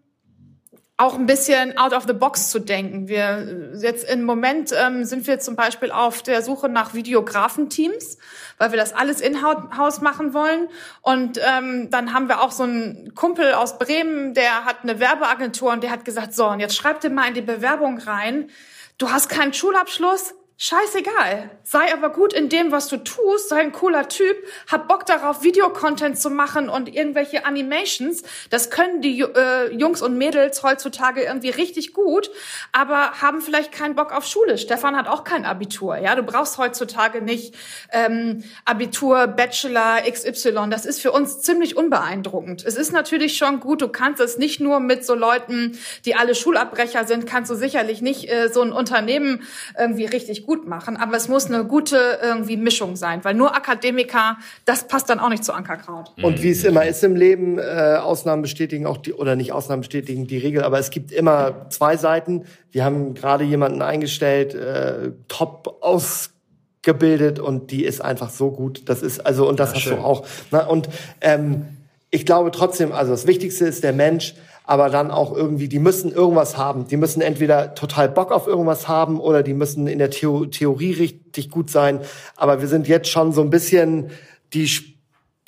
auch ein bisschen out of the box zu denken. Wir jetzt im Moment ähm, sind wir zum Beispiel auf der Suche nach Videografenteams, weil wir das alles in-house machen wollen. Und ähm, dann haben wir auch so einen Kumpel aus Bremen, der hat eine Werbeagentur und der hat gesagt, so, und jetzt schreib dir mal in die Bewerbung rein, du hast keinen Schulabschluss, Scheißegal. Sei aber gut in dem, was du tust. Sei ein cooler Typ. Hab Bock darauf, Videocontent zu machen und irgendwelche Animations. Das können die äh, Jungs und Mädels heutzutage irgendwie richtig gut, aber haben vielleicht keinen Bock auf Schule. Stefan hat auch kein Abitur. Ja, du brauchst heutzutage nicht ähm, Abitur, Bachelor, XY. Das ist für uns ziemlich unbeeindruckend. Es ist natürlich schon gut. Du kannst es nicht nur mit so Leuten, die alle Schulabbrecher sind, kannst du sicherlich nicht äh, so ein Unternehmen irgendwie richtig gut machen, aber es muss eine gute irgendwie Mischung sein, weil nur Akademiker, das passt dann auch nicht zu Ankerkraut. Und wie es immer ist im Leben, äh, Ausnahmen bestätigen auch die, oder nicht Ausnahmen bestätigen die Regel, aber es gibt immer zwei Seiten. Wir haben gerade jemanden eingestellt, äh, top ausgebildet und die ist einfach so gut. Das ist also und das ja, hast schön. du auch. Ne? Und ähm, ich glaube trotzdem, also das Wichtigste ist der Mensch aber dann auch irgendwie, die müssen irgendwas haben. Die müssen entweder total Bock auf irgendwas haben oder die müssen in der Theo Theorie richtig gut sein. Aber wir sind jetzt schon so ein bisschen, die,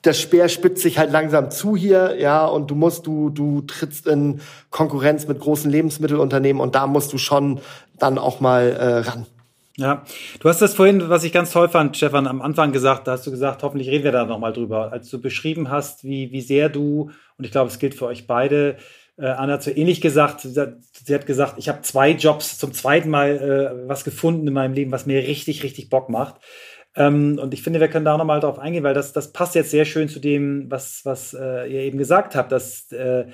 das Speer spitzt sich halt langsam zu hier, ja, und du musst, du, du trittst in Konkurrenz mit großen Lebensmittelunternehmen und da musst du schon dann auch mal äh, ran. Ja, du hast das vorhin, was ich ganz toll fand, Stefan, am Anfang gesagt, da hast du gesagt, hoffentlich reden wir da nochmal drüber, als du beschrieben hast, wie, wie sehr du, und ich glaube, es gilt für euch beide, Anna hat so ähnlich gesagt. Sie hat gesagt, ich habe zwei Jobs zum zweiten Mal äh, was gefunden in meinem Leben, was mir richtig, richtig Bock macht. Ähm, und ich finde, wir können da nochmal drauf eingehen, weil das, das passt jetzt sehr schön zu dem, was, was äh, ihr eben gesagt habt, dass äh,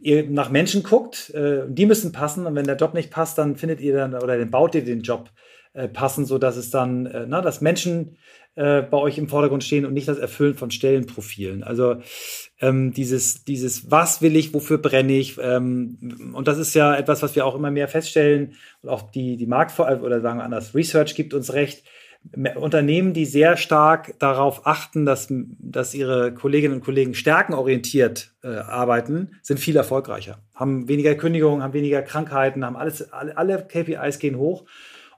ihr nach Menschen guckt, äh, die müssen passen und wenn der Job nicht passt, dann findet ihr dann oder dann baut ihr den Job äh, passen, so dass es dann, äh, na, dass Menschen äh, bei euch im Vordergrund stehen und nicht das Erfüllen von Stellenprofilen. Also ähm, dieses, dieses, was will ich, wofür brenne ich? Ähm, und das ist ja etwas, was wir auch immer mehr feststellen und auch die, die Markt oder sagen wir anders, Research gibt uns recht. Unternehmen, die sehr stark darauf achten, dass, dass ihre Kolleginnen und Kollegen stärkenorientiert äh, arbeiten, sind viel erfolgreicher. Haben weniger Kündigungen, haben weniger Krankheiten, haben alles, alle, alle KPIs gehen hoch.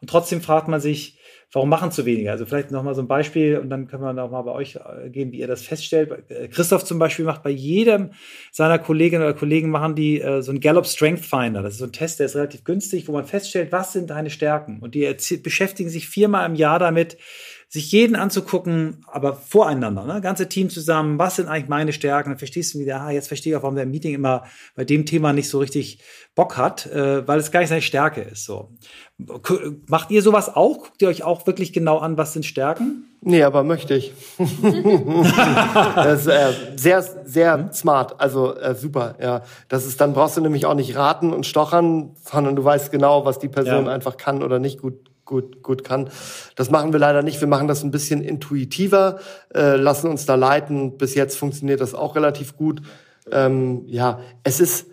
Und trotzdem fragt man sich, warum machen zu wenige? Also vielleicht nochmal so ein Beispiel und dann können wir noch mal bei euch äh, gehen, wie ihr das feststellt. Äh, Christoph zum Beispiel macht bei jedem seiner Kolleginnen oder Kollegen machen die äh, so ein Gallup Strength Finder. Das ist so ein Test, der ist relativ günstig, wo man feststellt, was sind deine Stärken? Und die beschäftigen sich viermal im Jahr damit, sich jeden anzugucken, aber voreinander, ne? ganze Team zusammen, was sind eigentlich meine Stärken? Dann verstehst du wieder, ah, jetzt verstehe ich auch, warum der Meeting immer bei dem Thema nicht so richtig Bock hat, äh, weil es gar nicht seine Stärke ist. So. Macht ihr sowas auch? Guckt ihr euch auch wirklich genau an, was sind Stärken? Nee, aber möchte ich. *laughs* das ist äh, sehr, sehr mhm. smart, also äh, super, ja. Das ist, dann brauchst du nämlich auch nicht raten und stochern, sondern du weißt genau, was die Person ja. einfach kann oder nicht gut gut, gut kann. Das machen wir leider nicht. Wir machen das ein bisschen intuitiver, äh, lassen uns da leiten. Bis jetzt funktioniert das auch relativ gut. Ähm, ja, es ist,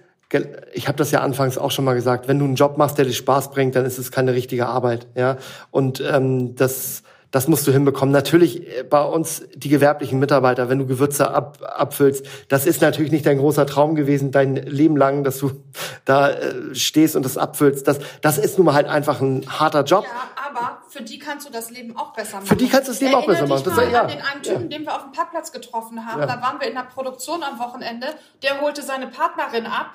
ich habe das ja anfangs auch schon mal gesagt, wenn du einen Job machst, der dir Spaß bringt, dann ist es keine richtige Arbeit. Ja, und ähm, das das musst du hinbekommen. Natürlich äh, bei uns die gewerblichen Mitarbeiter, wenn du Gewürze ab, abfüllst, das ist natürlich nicht dein großer Traum gewesen, dein Leben lang, dass du da äh, stehst und das abfüllst. Das, das ist nun mal halt einfach ein harter Job. Ja, aber für die kannst du das Leben auch besser machen. Für die kannst du das Leben auch besser machen. Das ist ja. an den einen Typen, ja. den wir auf dem Parkplatz getroffen haben. Ja. Da waren wir in der Produktion am Wochenende. Der holte seine Partnerin ab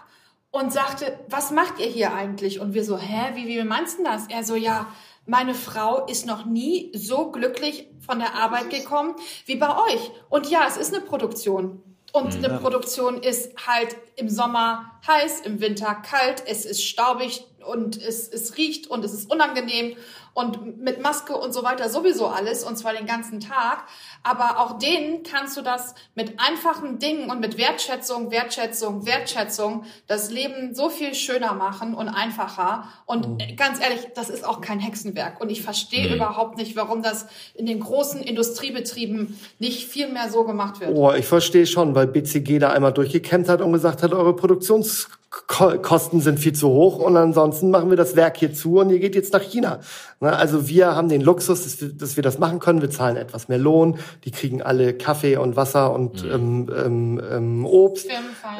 und sagte, was macht ihr hier eigentlich? Und wir so, hä, wie, wie meinst du das? Er so, ja, meine Frau ist noch nie so glücklich von der Arbeit gekommen wie bei euch. Und ja, es ist eine Produktion. Und eine Produktion ist halt im Sommer heiß, im Winter kalt, es ist staubig und es, es riecht und es ist unangenehm und mit Maske und so weiter sowieso alles und zwar den ganzen Tag. Aber auch denen kannst du das mit einfachen Dingen und mit Wertschätzung, Wertschätzung, Wertschätzung das Leben so viel schöner machen und einfacher. Und mhm. ganz ehrlich, das ist auch kein Hexenwerk. Und ich verstehe mhm. überhaupt nicht, warum das in den großen Industriebetrieben nicht viel mehr so gemacht wird. Oh, ich verstehe schon, weil BCG da einmal durchgekämpft hat und gesagt hat, eure Produktions Kosten sind viel zu hoch und ansonsten machen wir das Werk hier zu und ihr geht jetzt nach China. Also wir haben den Luxus, dass wir, dass wir das machen können. Wir zahlen etwas mehr Lohn. Die kriegen alle Kaffee und Wasser und mhm. ähm, ähm, ähm Obst.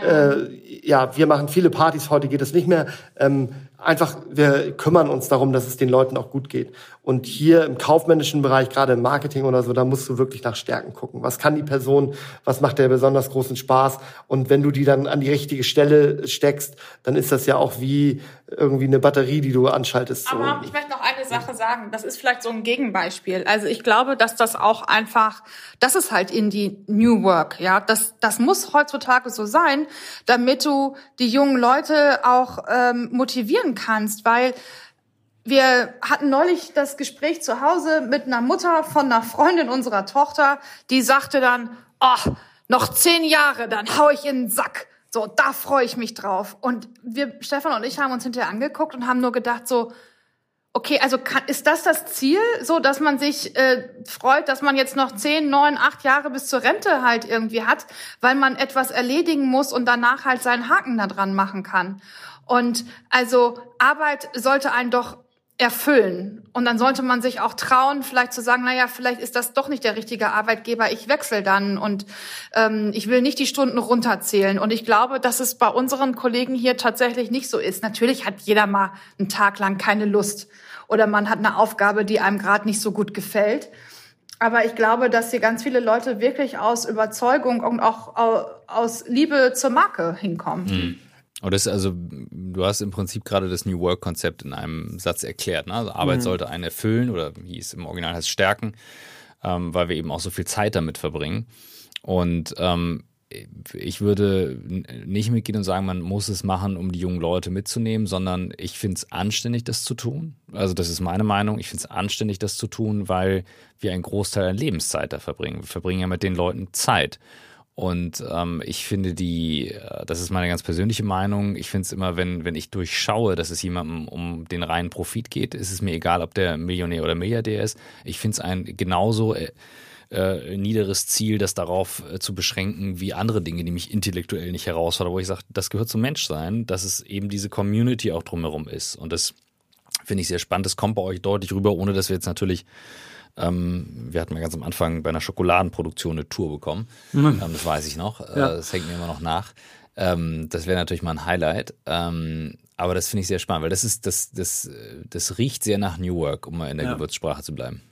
Äh, ja, wir machen viele Partys. Heute geht das nicht mehr. Ähm, einfach, wir kümmern uns darum, dass es den Leuten auch gut geht. Und hier im kaufmännischen Bereich, gerade im Marketing oder so, da musst du wirklich nach Stärken gucken. Was kann die Person? Was macht der besonders großen Spaß? Und wenn du die dann an die richtige Stelle steckst, dann ist das ja auch wie irgendwie eine Batterie, die du anschaltest. So. Aber ich möchte noch eine Sache sagen. Das ist vielleicht so ein Gegenbeispiel. Also ich glaube, dass das auch einfach, das ist halt in die New Work. Ja, das, das muss heutzutage so sein, damit du die jungen Leute auch ähm, motivieren kannst, weil wir hatten neulich das Gespräch zu Hause mit einer Mutter von einer Freundin unserer Tochter, die sagte dann, oh, noch zehn Jahre, dann hau ich in den Sack. So, da freue ich mich drauf. Und wir, Stefan und ich, haben uns hinterher angeguckt und haben nur gedacht so, okay, also kann, ist das das Ziel, so dass man sich äh, freut, dass man jetzt noch zehn, neun, acht Jahre bis zur Rente halt irgendwie hat, weil man etwas erledigen muss und danach halt seinen Haken da dran machen kann. Und also Arbeit sollte einen doch erfüllen. Und dann sollte man sich auch trauen, vielleicht zu sagen, naja, vielleicht ist das doch nicht der richtige Arbeitgeber, ich wechsle dann und ähm, ich will nicht die Stunden runterzählen. Und ich glaube, dass es bei unseren Kollegen hier tatsächlich nicht so ist. Natürlich hat jeder mal einen Tag lang keine Lust oder man hat eine Aufgabe, die einem gerade nicht so gut gefällt. Aber ich glaube, dass hier ganz viele Leute wirklich aus Überzeugung und auch aus Liebe zur Marke hinkommen. Mhm. Und das ist also, du hast im Prinzip gerade das New Work-Konzept in einem Satz erklärt. Ne? Also Arbeit mhm. sollte einen erfüllen oder wie es im Original heißt, stärken, ähm, weil wir eben auch so viel Zeit damit verbringen. Und ähm, ich würde nicht mitgehen und sagen, man muss es machen, um die jungen Leute mitzunehmen, sondern ich finde es anständig, das zu tun. Also das ist meine Meinung. Ich finde es anständig, das zu tun, weil wir einen Großteil der Lebenszeit da verbringen. Wir verbringen ja mit den Leuten Zeit. Und ähm, ich finde die, äh, das ist meine ganz persönliche Meinung, ich finde es immer, wenn, wenn ich durchschaue, dass es jemandem um den reinen Profit geht, ist es mir egal, ob der Millionär oder Milliardär ist. Ich finde es ein genauso äh, äh, niederes Ziel, das darauf äh, zu beschränken, wie andere Dinge, die mich intellektuell nicht herausfordern, wo ich sage, das gehört zum Menschsein, dass es eben diese Community auch drumherum ist. Und das finde ich sehr spannend. Das kommt bei euch deutlich rüber, ohne dass wir jetzt natürlich ähm, wir hatten mal ganz am Anfang bei einer Schokoladenproduktion eine Tour bekommen. Mhm. Ähm, das weiß ich noch. Äh, ja. das hängt mir immer noch nach. Ähm, das wäre natürlich mal ein Highlight. Ähm, aber das finde ich sehr spannend, weil das ist, das, das, das riecht sehr nach New Work, um mal in der ja. Gewürzsprache zu bleiben.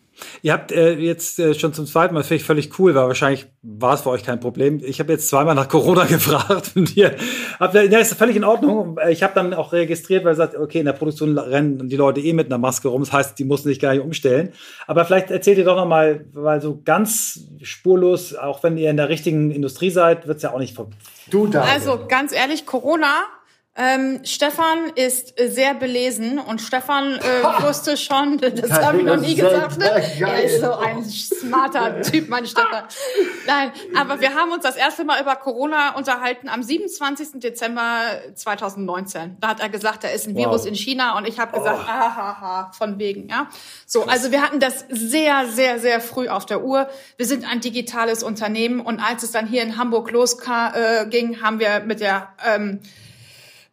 Ihr habt äh, jetzt äh, schon zum zweiten Mal, finde ich völlig cool, weil wahrscheinlich war es für euch kein Problem. Ich habe jetzt zweimal nach Corona *laughs* gefragt und ihr habt, ja, ist völlig in Ordnung. Ich habe dann auch registriert, weil ihr sagt, okay, in der Produktion rennen die Leute eh mit einer Maske rum. Das heißt, die mussten sich gar nicht umstellen. Aber vielleicht erzählt ihr doch noch mal, weil so ganz spurlos, auch wenn ihr in der richtigen Industrie seid, wird's ja auch nicht. Du da. Also ganz ehrlich, Corona ähm, Stefan ist äh, sehr belesen und Stefan äh, wusste schon, *laughs* das habe ich noch nie gesagt, ne? er ist so ein smarter Typ, mein Stefan. Nein, aber wir haben uns das erste Mal über Corona unterhalten am 27. Dezember 2019. Da hat er gesagt, da ist ein Virus wow. in China und ich habe gesagt, oh. ahaha, von wegen. Ja, So, also wir hatten das sehr, sehr, sehr früh auf der Uhr. Wir sind ein digitales Unternehmen und als es dann hier in Hamburg losging, äh, haben wir mit der ähm,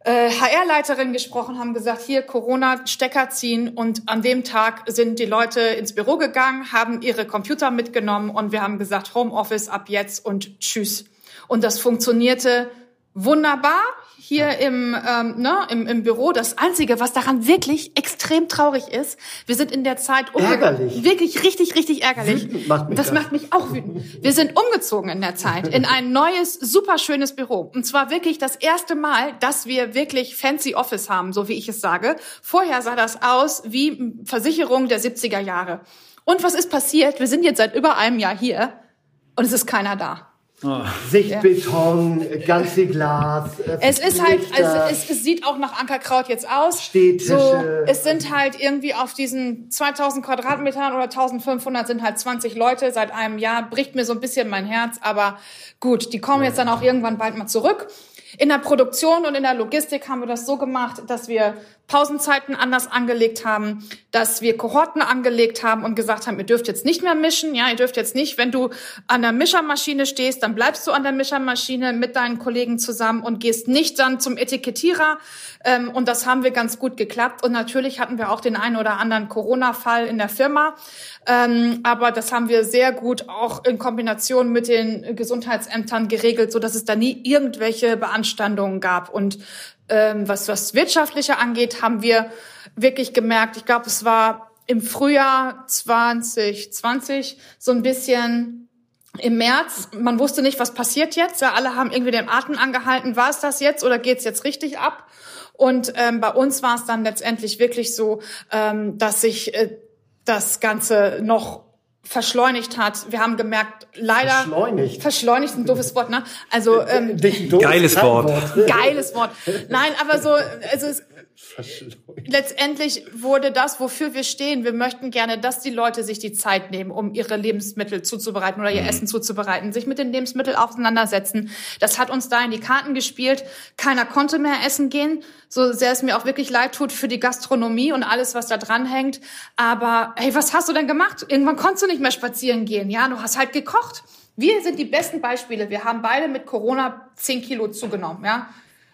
äh, HR-Leiterin gesprochen, haben gesagt, hier Corona, Stecker ziehen. Und an dem Tag sind die Leute ins Büro gegangen, haben ihre Computer mitgenommen und wir haben gesagt, Homeoffice ab jetzt und tschüss. Und das funktionierte wunderbar hier im, ähm, ne, im, im Büro. Das Einzige, was daran wirklich extrem traurig ist, wir sind in der Zeit ärgerlich. wirklich richtig, richtig ärgerlich. Wütend macht mich das, das. macht mich auch wütend. Wir sind umgezogen in der Zeit in ein neues, super schönes Büro. Und zwar wirklich das erste Mal, dass wir wirklich fancy Office haben, so wie ich es sage. Vorher sah das aus wie Versicherung der 70er Jahre. Und was ist passiert? Wir sind jetzt seit über einem Jahr hier und es ist keiner da. Sichtbeton, ganze Glas. äh, Es ist halt, also es, es sieht auch nach Ankerkraut jetzt aus. Stehtische. So, es sind halt irgendwie auf diesen 2000 Quadratmetern oder 1500 sind halt 20 Leute seit einem Jahr. Bricht mir so ein bisschen mein Herz, aber gut, die kommen jetzt dann auch irgendwann bald mal zurück. In der Produktion und in der Logistik haben wir das so gemacht, dass wir Pausenzeiten anders angelegt haben, dass wir Kohorten angelegt haben und gesagt haben, ihr dürft jetzt nicht mehr mischen, ja, ihr dürft jetzt nicht, wenn du an der Mischermaschine stehst, dann bleibst du an der Mischermaschine mit deinen Kollegen zusammen und gehst nicht dann zum Etikettierer. Ähm, und das haben wir ganz gut geklappt. Und natürlich hatten wir auch den einen oder anderen Corona-Fall in der Firma. Ähm, aber das haben wir sehr gut auch in Kombination mit den Gesundheitsämtern geregelt, so dass es da nie irgendwelche Beanstandungen gab. Und ähm, was was wirtschaftliche angeht, haben wir wirklich gemerkt. Ich glaube, es war im Frühjahr 2020 so ein bisschen im März. Man wusste nicht, was passiert jetzt. Ja, alle haben irgendwie den Atem angehalten. War es das jetzt oder geht's jetzt richtig ab? Und ähm, bei uns war es dann letztendlich wirklich so, ähm, dass sich äh, das Ganze noch verschleunigt hat. Wir haben gemerkt, leider Verschleunigt? verschleunigt ist ein doofes Wort, ne? Also ähm, ein doofes Geiles Wort. Krankenwort. geiles Wort. Nein, aber so, also es, letztendlich wurde das, wofür wir stehen. Wir möchten gerne, dass die Leute sich die Zeit nehmen, um ihre Lebensmittel zuzubereiten oder ihr Essen zuzubereiten, sich mit den Lebensmitteln auseinandersetzen. Das hat uns da in die Karten gespielt. Keiner konnte mehr essen gehen, so sehr es mir auch wirklich leid tut für die Gastronomie und alles, was da dran hängt. Aber hey, was hast du denn gemacht? Irgendwann konntest du nicht mehr spazieren gehen. Ja, du hast halt gekocht. Wir sind die besten Beispiele. Wir haben beide mit Corona 10 Kilo zugenommen, ja.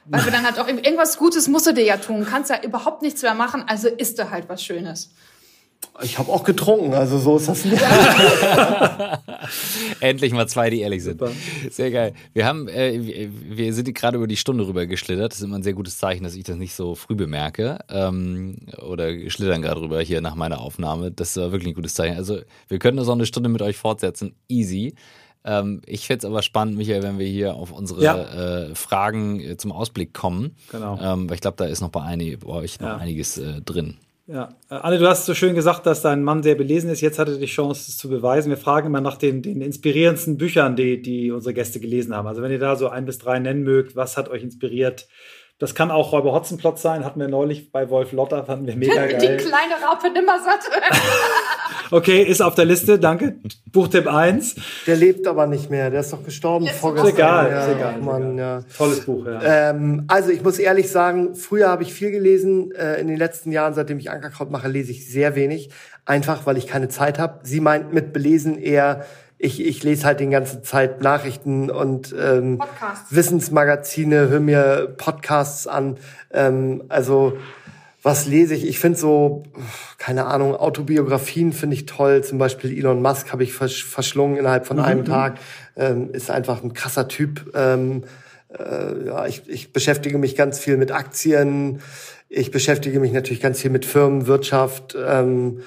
Weil wir dann halt auch irgendwas Gutes musst du dir ja tun. Kannst ja überhaupt nichts mehr machen, also isst du halt was Schönes. Ich habe auch getrunken, also so ist das nicht. *laughs* *laughs* Endlich mal zwei, die ehrlich sind. Sehr geil. Wir haben, äh, wir- sind gerade über die Stunde rüber geschlittert. Das ist immer ein sehr gutes Zeichen, dass ich das nicht so früh bemerke. Ähm, oder schlittern gerade rüber hier nach meiner Aufnahme. Das war wirklich ein gutes Zeichen. Also wir können das auch eine Stunde mit euch fortsetzen. Easy. Ähm, ich find's aber spannend, Michael, wenn wir hier auf unsere Ja. äh, Fragen äh, zum Ausblick kommen. Genau. Ähm, weil ich glaube, da ist noch bei, einig, bei euch noch Ja. einiges äh, drin. Ja. Äh, Anne, du hast so schön gesagt, dass dein Mann sehr belesen ist. Jetzt hat er die Chance, es zu beweisen. Wir fragen immer nach den, den inspirierendsten Büchern, die, die unsere Gäste gelesen haben. Also wenn ihr da so ein bis drei nennen mögt, was hat euch inspiriert? Das kann auch Räuber Hotzenplotz sein, hatten wir neulich bei Wolf Lotter, fanden wir mega *laughs* Die geil. kleine Raupe Nimmersatt. *laughs* *laughs* Okay, ist auf der Liste, danke. Buchtipp 1. Der lebt aber nicht mehr, der ist doch gestorben Ist vorgestern. Ist egal, ja, ist egal. ist Mann, egal. ja. Tolles Buch, ja. Ähm, also ich muss ehrlich sagen, früher habe ich viel gelesen. Äh, in den letzten Jahren, seitdem ich Ankerkraut mache, lese ich sehr wenig. Einfach, weil ich keine Zeit habe. Sie meint mit belesen eher, ich, ich lese halt die ganze Zeit Nachrichten und ähm, Podcasts. Wissensmagazine, höre mir Podcasts an. Ähm, also was lese ich? Ich finde so, keine Ahnung, Autobiografien finde ich toll. Zum Beispiel Elon Musk habe ich versch verschlungen innerhalb von einem Tag. Ähm, ist einfach ein krasser Typ. Ähm, äh, ja, ich, ich beschäftige mich ganz viel mit Aktien. Ich beschäftige mich natürlich ganz viel mit Firmenwirtschaft. Ähm,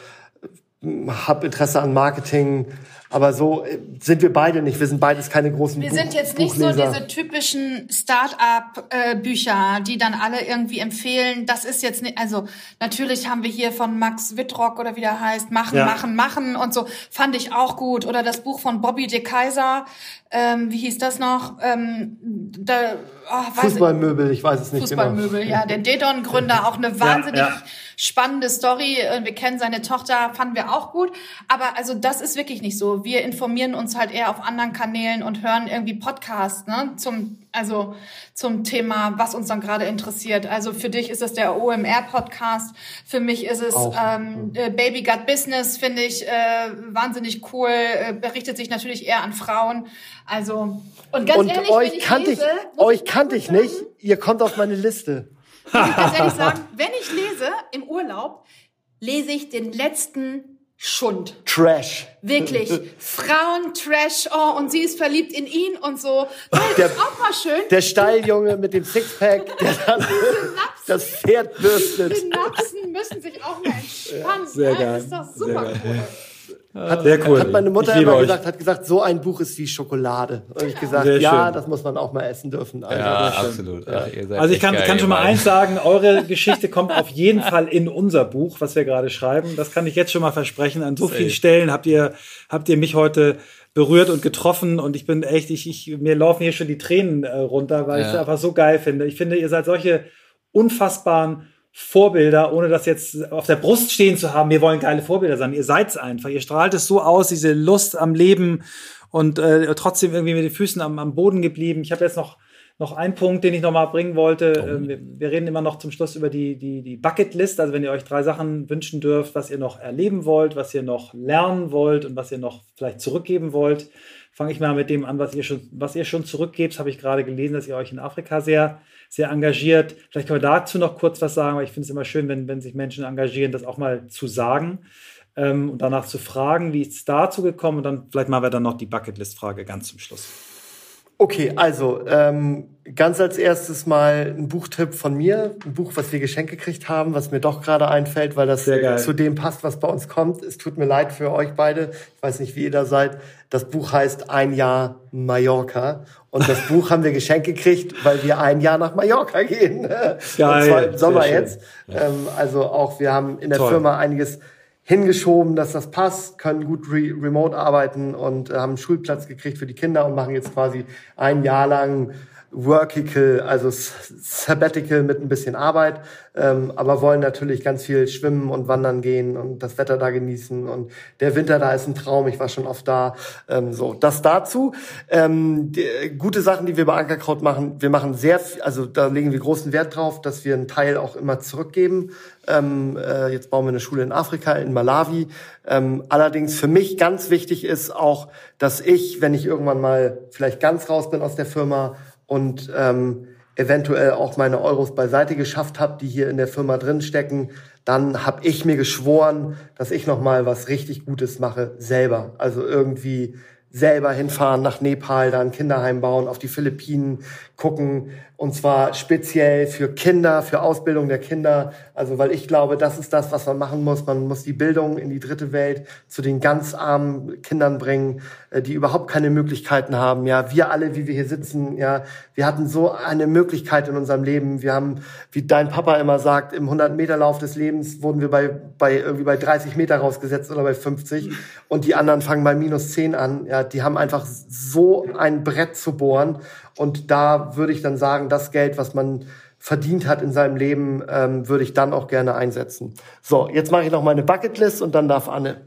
habe Interesse an Marketing. Aber so äh, sind wir beide nicht. Wir sind beides keine großen Wir Buch sind jetzt nicht so Buchleser. diese typischen Start-up-Bücher, die dann alle irgendwie empfehlen. Das ist jetzt nicht, also natürlich haben wir hier von Max Wittrock oder wie der heißt, Machen, Ja. Machen, Machen und so. Fand ich auch gut. Oder das Buch von Bobby de Kaiser. Ähm, wie hieß das noch? Ähm, da, oh, Fußballmöbel, ich weiß es nicht Fußballmöbel, genau. ja. Der Dedon-Gründer, auch eine wahnsinnig ja. spannende Story. Äh, Wir kennen seine Tochter, fanden wir auch gut. Aber also das ist wirklich nicht so. Wir informieren uns halt eher auf anderen Kanälen und hören irgendwie Podcasts, ne, zum, also zum Thema, was uns dann gerade interessiert. Also für dich ist es der OMR-Podcast. Für mich ist es Auch. ähm, äh, Baby Got Business, finde ich äh, wahnsinnig cool. Äh, berichtet sich natürlich eher an Frauen. Also und ganz Und ehrlich, euch kannte ich, euch kannte ich nicht. Ihr kommt auf meine Liste. *laughs* muss ich ganz ehrlich *laughs* sagen, wenn ich lese im Urlaub, lese ich den letzten Schund. Trash. Wirklich. *laughs* Frauen-Trash. Oh, und sie ist verliebt in ihn und so. Das der, ist auch mal schön. Der Stalljunge mit dem Sixpack, *laughs* der dann das Pferd bürstet. Die Napsen müssen sich auch mal entspannen. Sehr geil. Das ist doch super cool. Hat, Sehr cool. Hat meine Mutter immer gesagt, hat gesagt, so ein Buch ist wie Schokolade. Und ich gesagt, Sehr ja, schön. das muss man auch mal essen dürfen. Also, ja, absolut. Ja. also ich kann, kann schon mal eins sagen, eure Geschichte kommt auf jeden Fall in unser Buch, was wir gerade schreiben. Das kann ich jetzt schon mal versprechen. An so vielen Stellen habt ihr, habt ihr mich heute berührt und getroffen und ich bin echt, ich, ich mir laufen hier schon die Tränen äh, runter, weil ja. ich es einfach so geil finde. Ich finde, ihr seid solche unfassbaren Vorbilder, ohne das jetzt auf der Brust stehen zu haben, wir wollen geile Vorbilder sein. Ihr seid's einfach. Ihr strahlt es so aus, diese Lust am Leben und äh, trotzdem irgendwie mit den Füßen am, am Boden geblieben. Ich habe jetzt noch noch einen Punkt, den ich noch mal bringen wollte. Oh. Ähm, wir, wir, reden immer noch zum Schluss über die, die, die Bucketlist. Also wenn ihr euch drei Sachen wünschen dürft, was ihr noch erleben wollt, was ihr noch lernen wollt und was ihr noch vielleicht zurückgeben wollt, fange ich mal mit dem an, was ihr schon, was ihr schon zurückgebt. Habe ich gerade gelesen, dass ihr euch in Afrika sehr sehr engagiert. Vielleicht können wir dazu noch kurz was sagen, weil ich finde es immer schön, wenn, wenn sich Menschen engagieren, das auch mal zu sagen ähm, und danach zu fragen, wie ist es dazu gekommen und dann vielleicht machen wir dann noch die Bucketlist-Frage ganz zum Schluss. Okay, also ähm, ganz als erstes mal ein Buchtipp von mir, ein Buch, was wir geschenkt gekriegt haben, was mir doch gerade einfällt, weil das zu dem passt, was bei uns kommt. Es tut mir leid für euch beide. Ich weiß nicht, wie ihr da seid. Das Buch heißt Ein Jahr Mallorca. Und das Buch haben wir geschenkt gekriegt, weil wir ein Jahr nach Mallorca gehen. Geil, Und zwar im Sommer jetzt. Ähm, also auch, wir haben in der Toll. Firma einiges hingeschoben, dass das passt, können gut re remote arbeiten und äh, haben einen Schulplatz gekriegt für die Kinder und machen jetzt quasi ein Jahr lang Workical, also Sabbatical mit ein bisschen Arbeit, ähm, aber wollen natürlich ganz viel schwimmen und wandern gehen und das Wetter da genießen und der Winter da ist ein Traum, ich war schon oft da. Ähm, so, das dazu. Ähm, die, gute Sachen, die wir bei Ankerkraut machen, wir machen sehr, also da legen wir großen Wert drauf, dass wir einen Teil auch immer zurückgeben. Ähm, äh, jetzt bauen wir eine Schule in Afrika, in Malawi. Ähm, allerdings für mich ganz wichtig ist auch, dass ich, wenn ich irgendwann mal vielleicht ganz raus bin aus der Firma und ähm, eventuell auch meine Euros beiseite geschafft habe, die hier in der Firma drin stecken, dann habe ich mir geschworen, dass ich noch mal was richtig Gutes mache selber. Also irgendwie selber hinfahren nach Nepal, da ein Kinderheim bauen, auf die Philippinen gucken, und zwar speziell für Kinder, für Ausbildung der Kinder. Also, weil ich glaube, das ist das, was man machen muss. Man muss die Bildung in die dritte Welt zu den ganz armen Kindern bringen, äh, die überhaupt keine Möglichkeiten haben. Ja, wir alle, wie wir hier sitzen, ja, wir hatten so eine Möglichkeit in unserem Leben. Wir haben, wie dein Papa immer sagt, im 100-Meter-Lauf des Lebens wurden wir bei, bei irgendwie bei 30 Meter rausgesetzt oder bei 50. Und die anderen fangen bei minus 10 an. Ja, die haben einfach so ein Brett zu bohren. Und da würde ich dann sagen, das Geld, was man verdient hat in seinem Leben, ähm, würde ich dann auch gerne einsetzen. So, jetzt mache ich noch meine Bucketlist und dann darf Anne.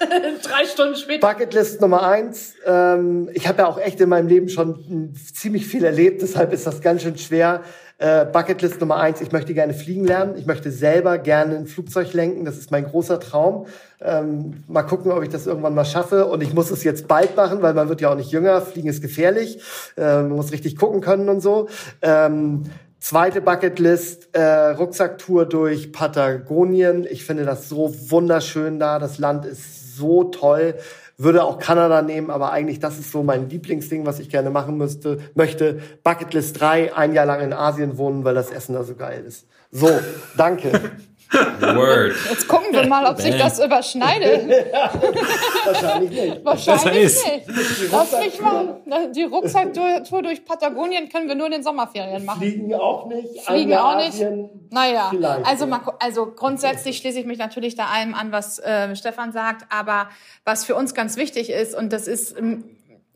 *laughs* Drei Stunden später. Bucketlist Nummer eins. Ähm, ich habe ja auch echt in meinem Leben schon ziemlich viel erlebt, deshalb ist das ganz schön schwer. Äh, Bucketlist Nummer eins, ich möchte gerne fliegen lernen. Ich möchte selber gerne ein Flugzeug lenken. Das ist mein großer Traum. Ähm, mal gucken, ob ich das irgendwann mal schaffe. Und ich muss es jetzt bald machen, weil man wird ja auch nicht jünger. Fliegen ist gefährlich. Ähm, man muss richtig gucken können und so. Ähm, Zweite Bucketlist, äh, Rucksacktour durch Patagonien. Ich finde das so wunderschön da. Das Land ist so toll würde auch Kanada nehmen, aber eigentlich das ist so mein Lieblingsding, was ich gerne machen müsste, möchte. Bucketlist 3, ein Jahr lang in Asien wohnen, weil das Essen da so geil ist. So, danke. *laughs* Word. Jetzt gucken wir mal, ob sich das überschneidet. *laughs* Wahrscheinlich nicht. Wahrscheinlich nicht. Lass mich mal. Die Rucksacktour durch Patagonien können wir nur in den Sommerferien machen. Fliegen auch nicht. Fliegen auch nicht. Naja, also, mal, also grundsätzlich schließe ich mich natürlich da allem an, was äh, Stefan sagt. Aber was für uns ganz wichtig ist, und das ist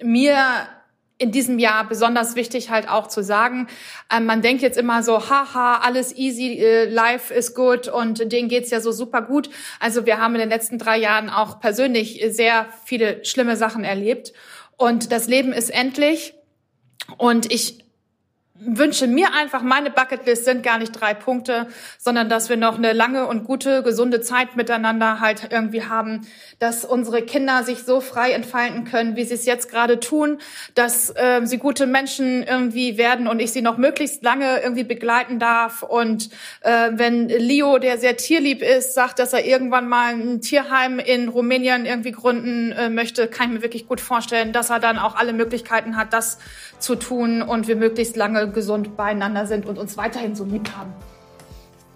mir in diesem Jahr besonders wichtig halt auch zu sagen, äh, man denkt jetzt immer so, haha, alles easy, äh, life is good und denen geht's ja so super gut. Also wir haben in den letzten drei Jahren auch persönlich sehr viele schlimme Sachen erlebt. Und das Leben ist endlich. Und ich wünsche mir einfach, meine Bucketlist sind gar nicht drei Punkte, sondern dass wir noch eine lange und gute, gesunde Zeit miteinander halt irgendwie haben, dass unsere Kinder sich so frei entfalten können, wie sie es jetzt gerade tun, dass äh, sie gute Menschen irgendwie werden und ich sie noch möglichst lange irgendwie begleiten darf. Und äh, wenn Leo, der sehr tierlieb ist, sagt, dass er irgendwann mal ein Tierheim in Rumänien irgendwie gründen äh, möchte, kann ich mir wirklich gut vorstellen, dass er dann auch alle Möglichkeiten hat, das zu tun und wir möglichst lange gesund beieinander sind und uns weiterhin so lieb haben.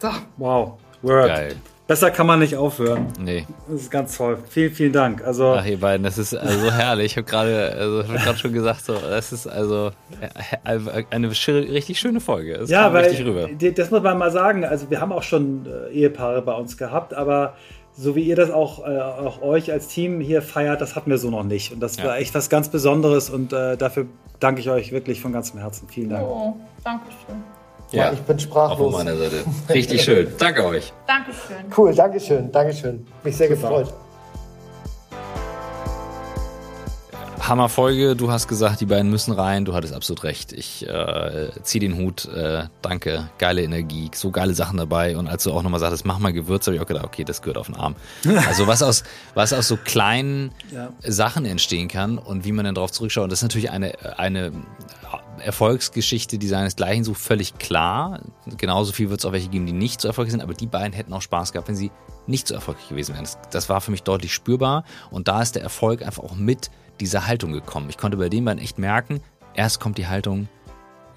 So. Wow. Word. Geil. Besser kann man nicht aufhören. Nee. Das ist ganz toll. Vielen, vielen Dank. Also Ach, ihr beiden, das ist also so herrlich. Ich habe gerade also, hab grad schon gesagt, so, das ist also eine richtig schöne Folge. Das ja, kam weil richtig rüber. das muss man mal sagen. Also wir haben auch schon äh, Ehepaare bei uns gehabt, aber so wie ihr das auch, äh, auch euch als Team hier feiert, das hatten wir so noch nicht. Und das Ja. war echt was ganz Besonderes und äh, dafür danke ich euch wirklich von ganzem Herzen. Vielen Dank. Oh, danke schön. Ja, ich bin auch von sprachlos. meiner Seite. Richtig schön. Danke euch. Dankeschön. Cool, Dankeschön, Dankeschön. Mich sehr gefreut. Hammerfolge. Du hast gesagt, die beiden müssen rein. Du hattest absolut recht. Ich äh, zieh den Hut. Äh, danke. Geile Energie. So geile Sachen dabei. Und als du auch nochmal sagtest, mach mal Gewürz, habe ich auch gedacht, okay, das gehört auf den Arm. *laughs* Also was aus, was aus so kleinen Ja. Sachen entstehen kann und wie man dann drauf zurückschaut. Und das ist natürlich eine, eine Erfolgsgeschichte, die seinesgleichen sucht, völlig klar. Genauso viel wird es auch welche geben, die nicht so erfolgreich sind, aber die beiden hätten auch Spaß gehabt, wenn sie nicht so erfolgreich gewesen wären. Das, das war für mich deutlich spürbar und da ist der Erfolg einfach auch mit dieser Haltung gekommen. Ich konnte bei den beiden echt merken, erst kommt die Haltung,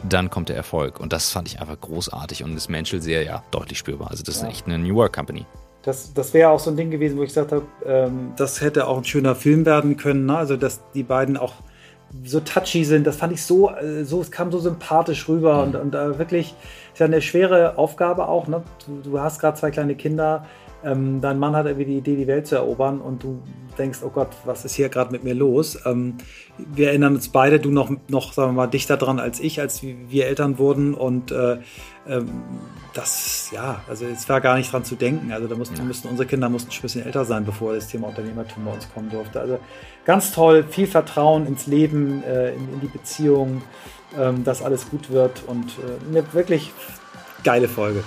dann kommt der Erfolg und das fand ich einfach großartig und das Menschel sehr, ja, deutlich spürbar. Also das ist echt eine New Work Company. Das, das wäre auch so ein Ding gewesen, wo ich gesagt habe, ähm, das hätte auch ein schöner Film werden können. Ne? Also, dass die beiden auch so touchy sind, das fand ich so, äh, so es kam so sympathisch rüber und, und äh, wirklich ist ja eine schwere Aufgabe auch. Ne? Du, du hast gerade zwei kleine Kinder, ähm, dein Mann hat irgendwie die Idee, die Welt zu erobern und du denkst, oh Gott, was ist hier gerade mit mir los? Ähm, wir erinnern uns beide, du noch, noch, sagen wir mal, dichter dran als ich, als wir Eltern wurden und äh, ähm, das, ja, also es war gar nicht dran zu denken. Also da mussten, mussten unsere Kinder mussten schon ein bisschen älter sein, bevor das Thema Unternehmertum bei uns kommen durfte. Also ganz toll, viel Vertrauen ins Leben, äh, in, in die Beziehung, ähm, dass alles gut wird und äh, eine wirklich geile Folge.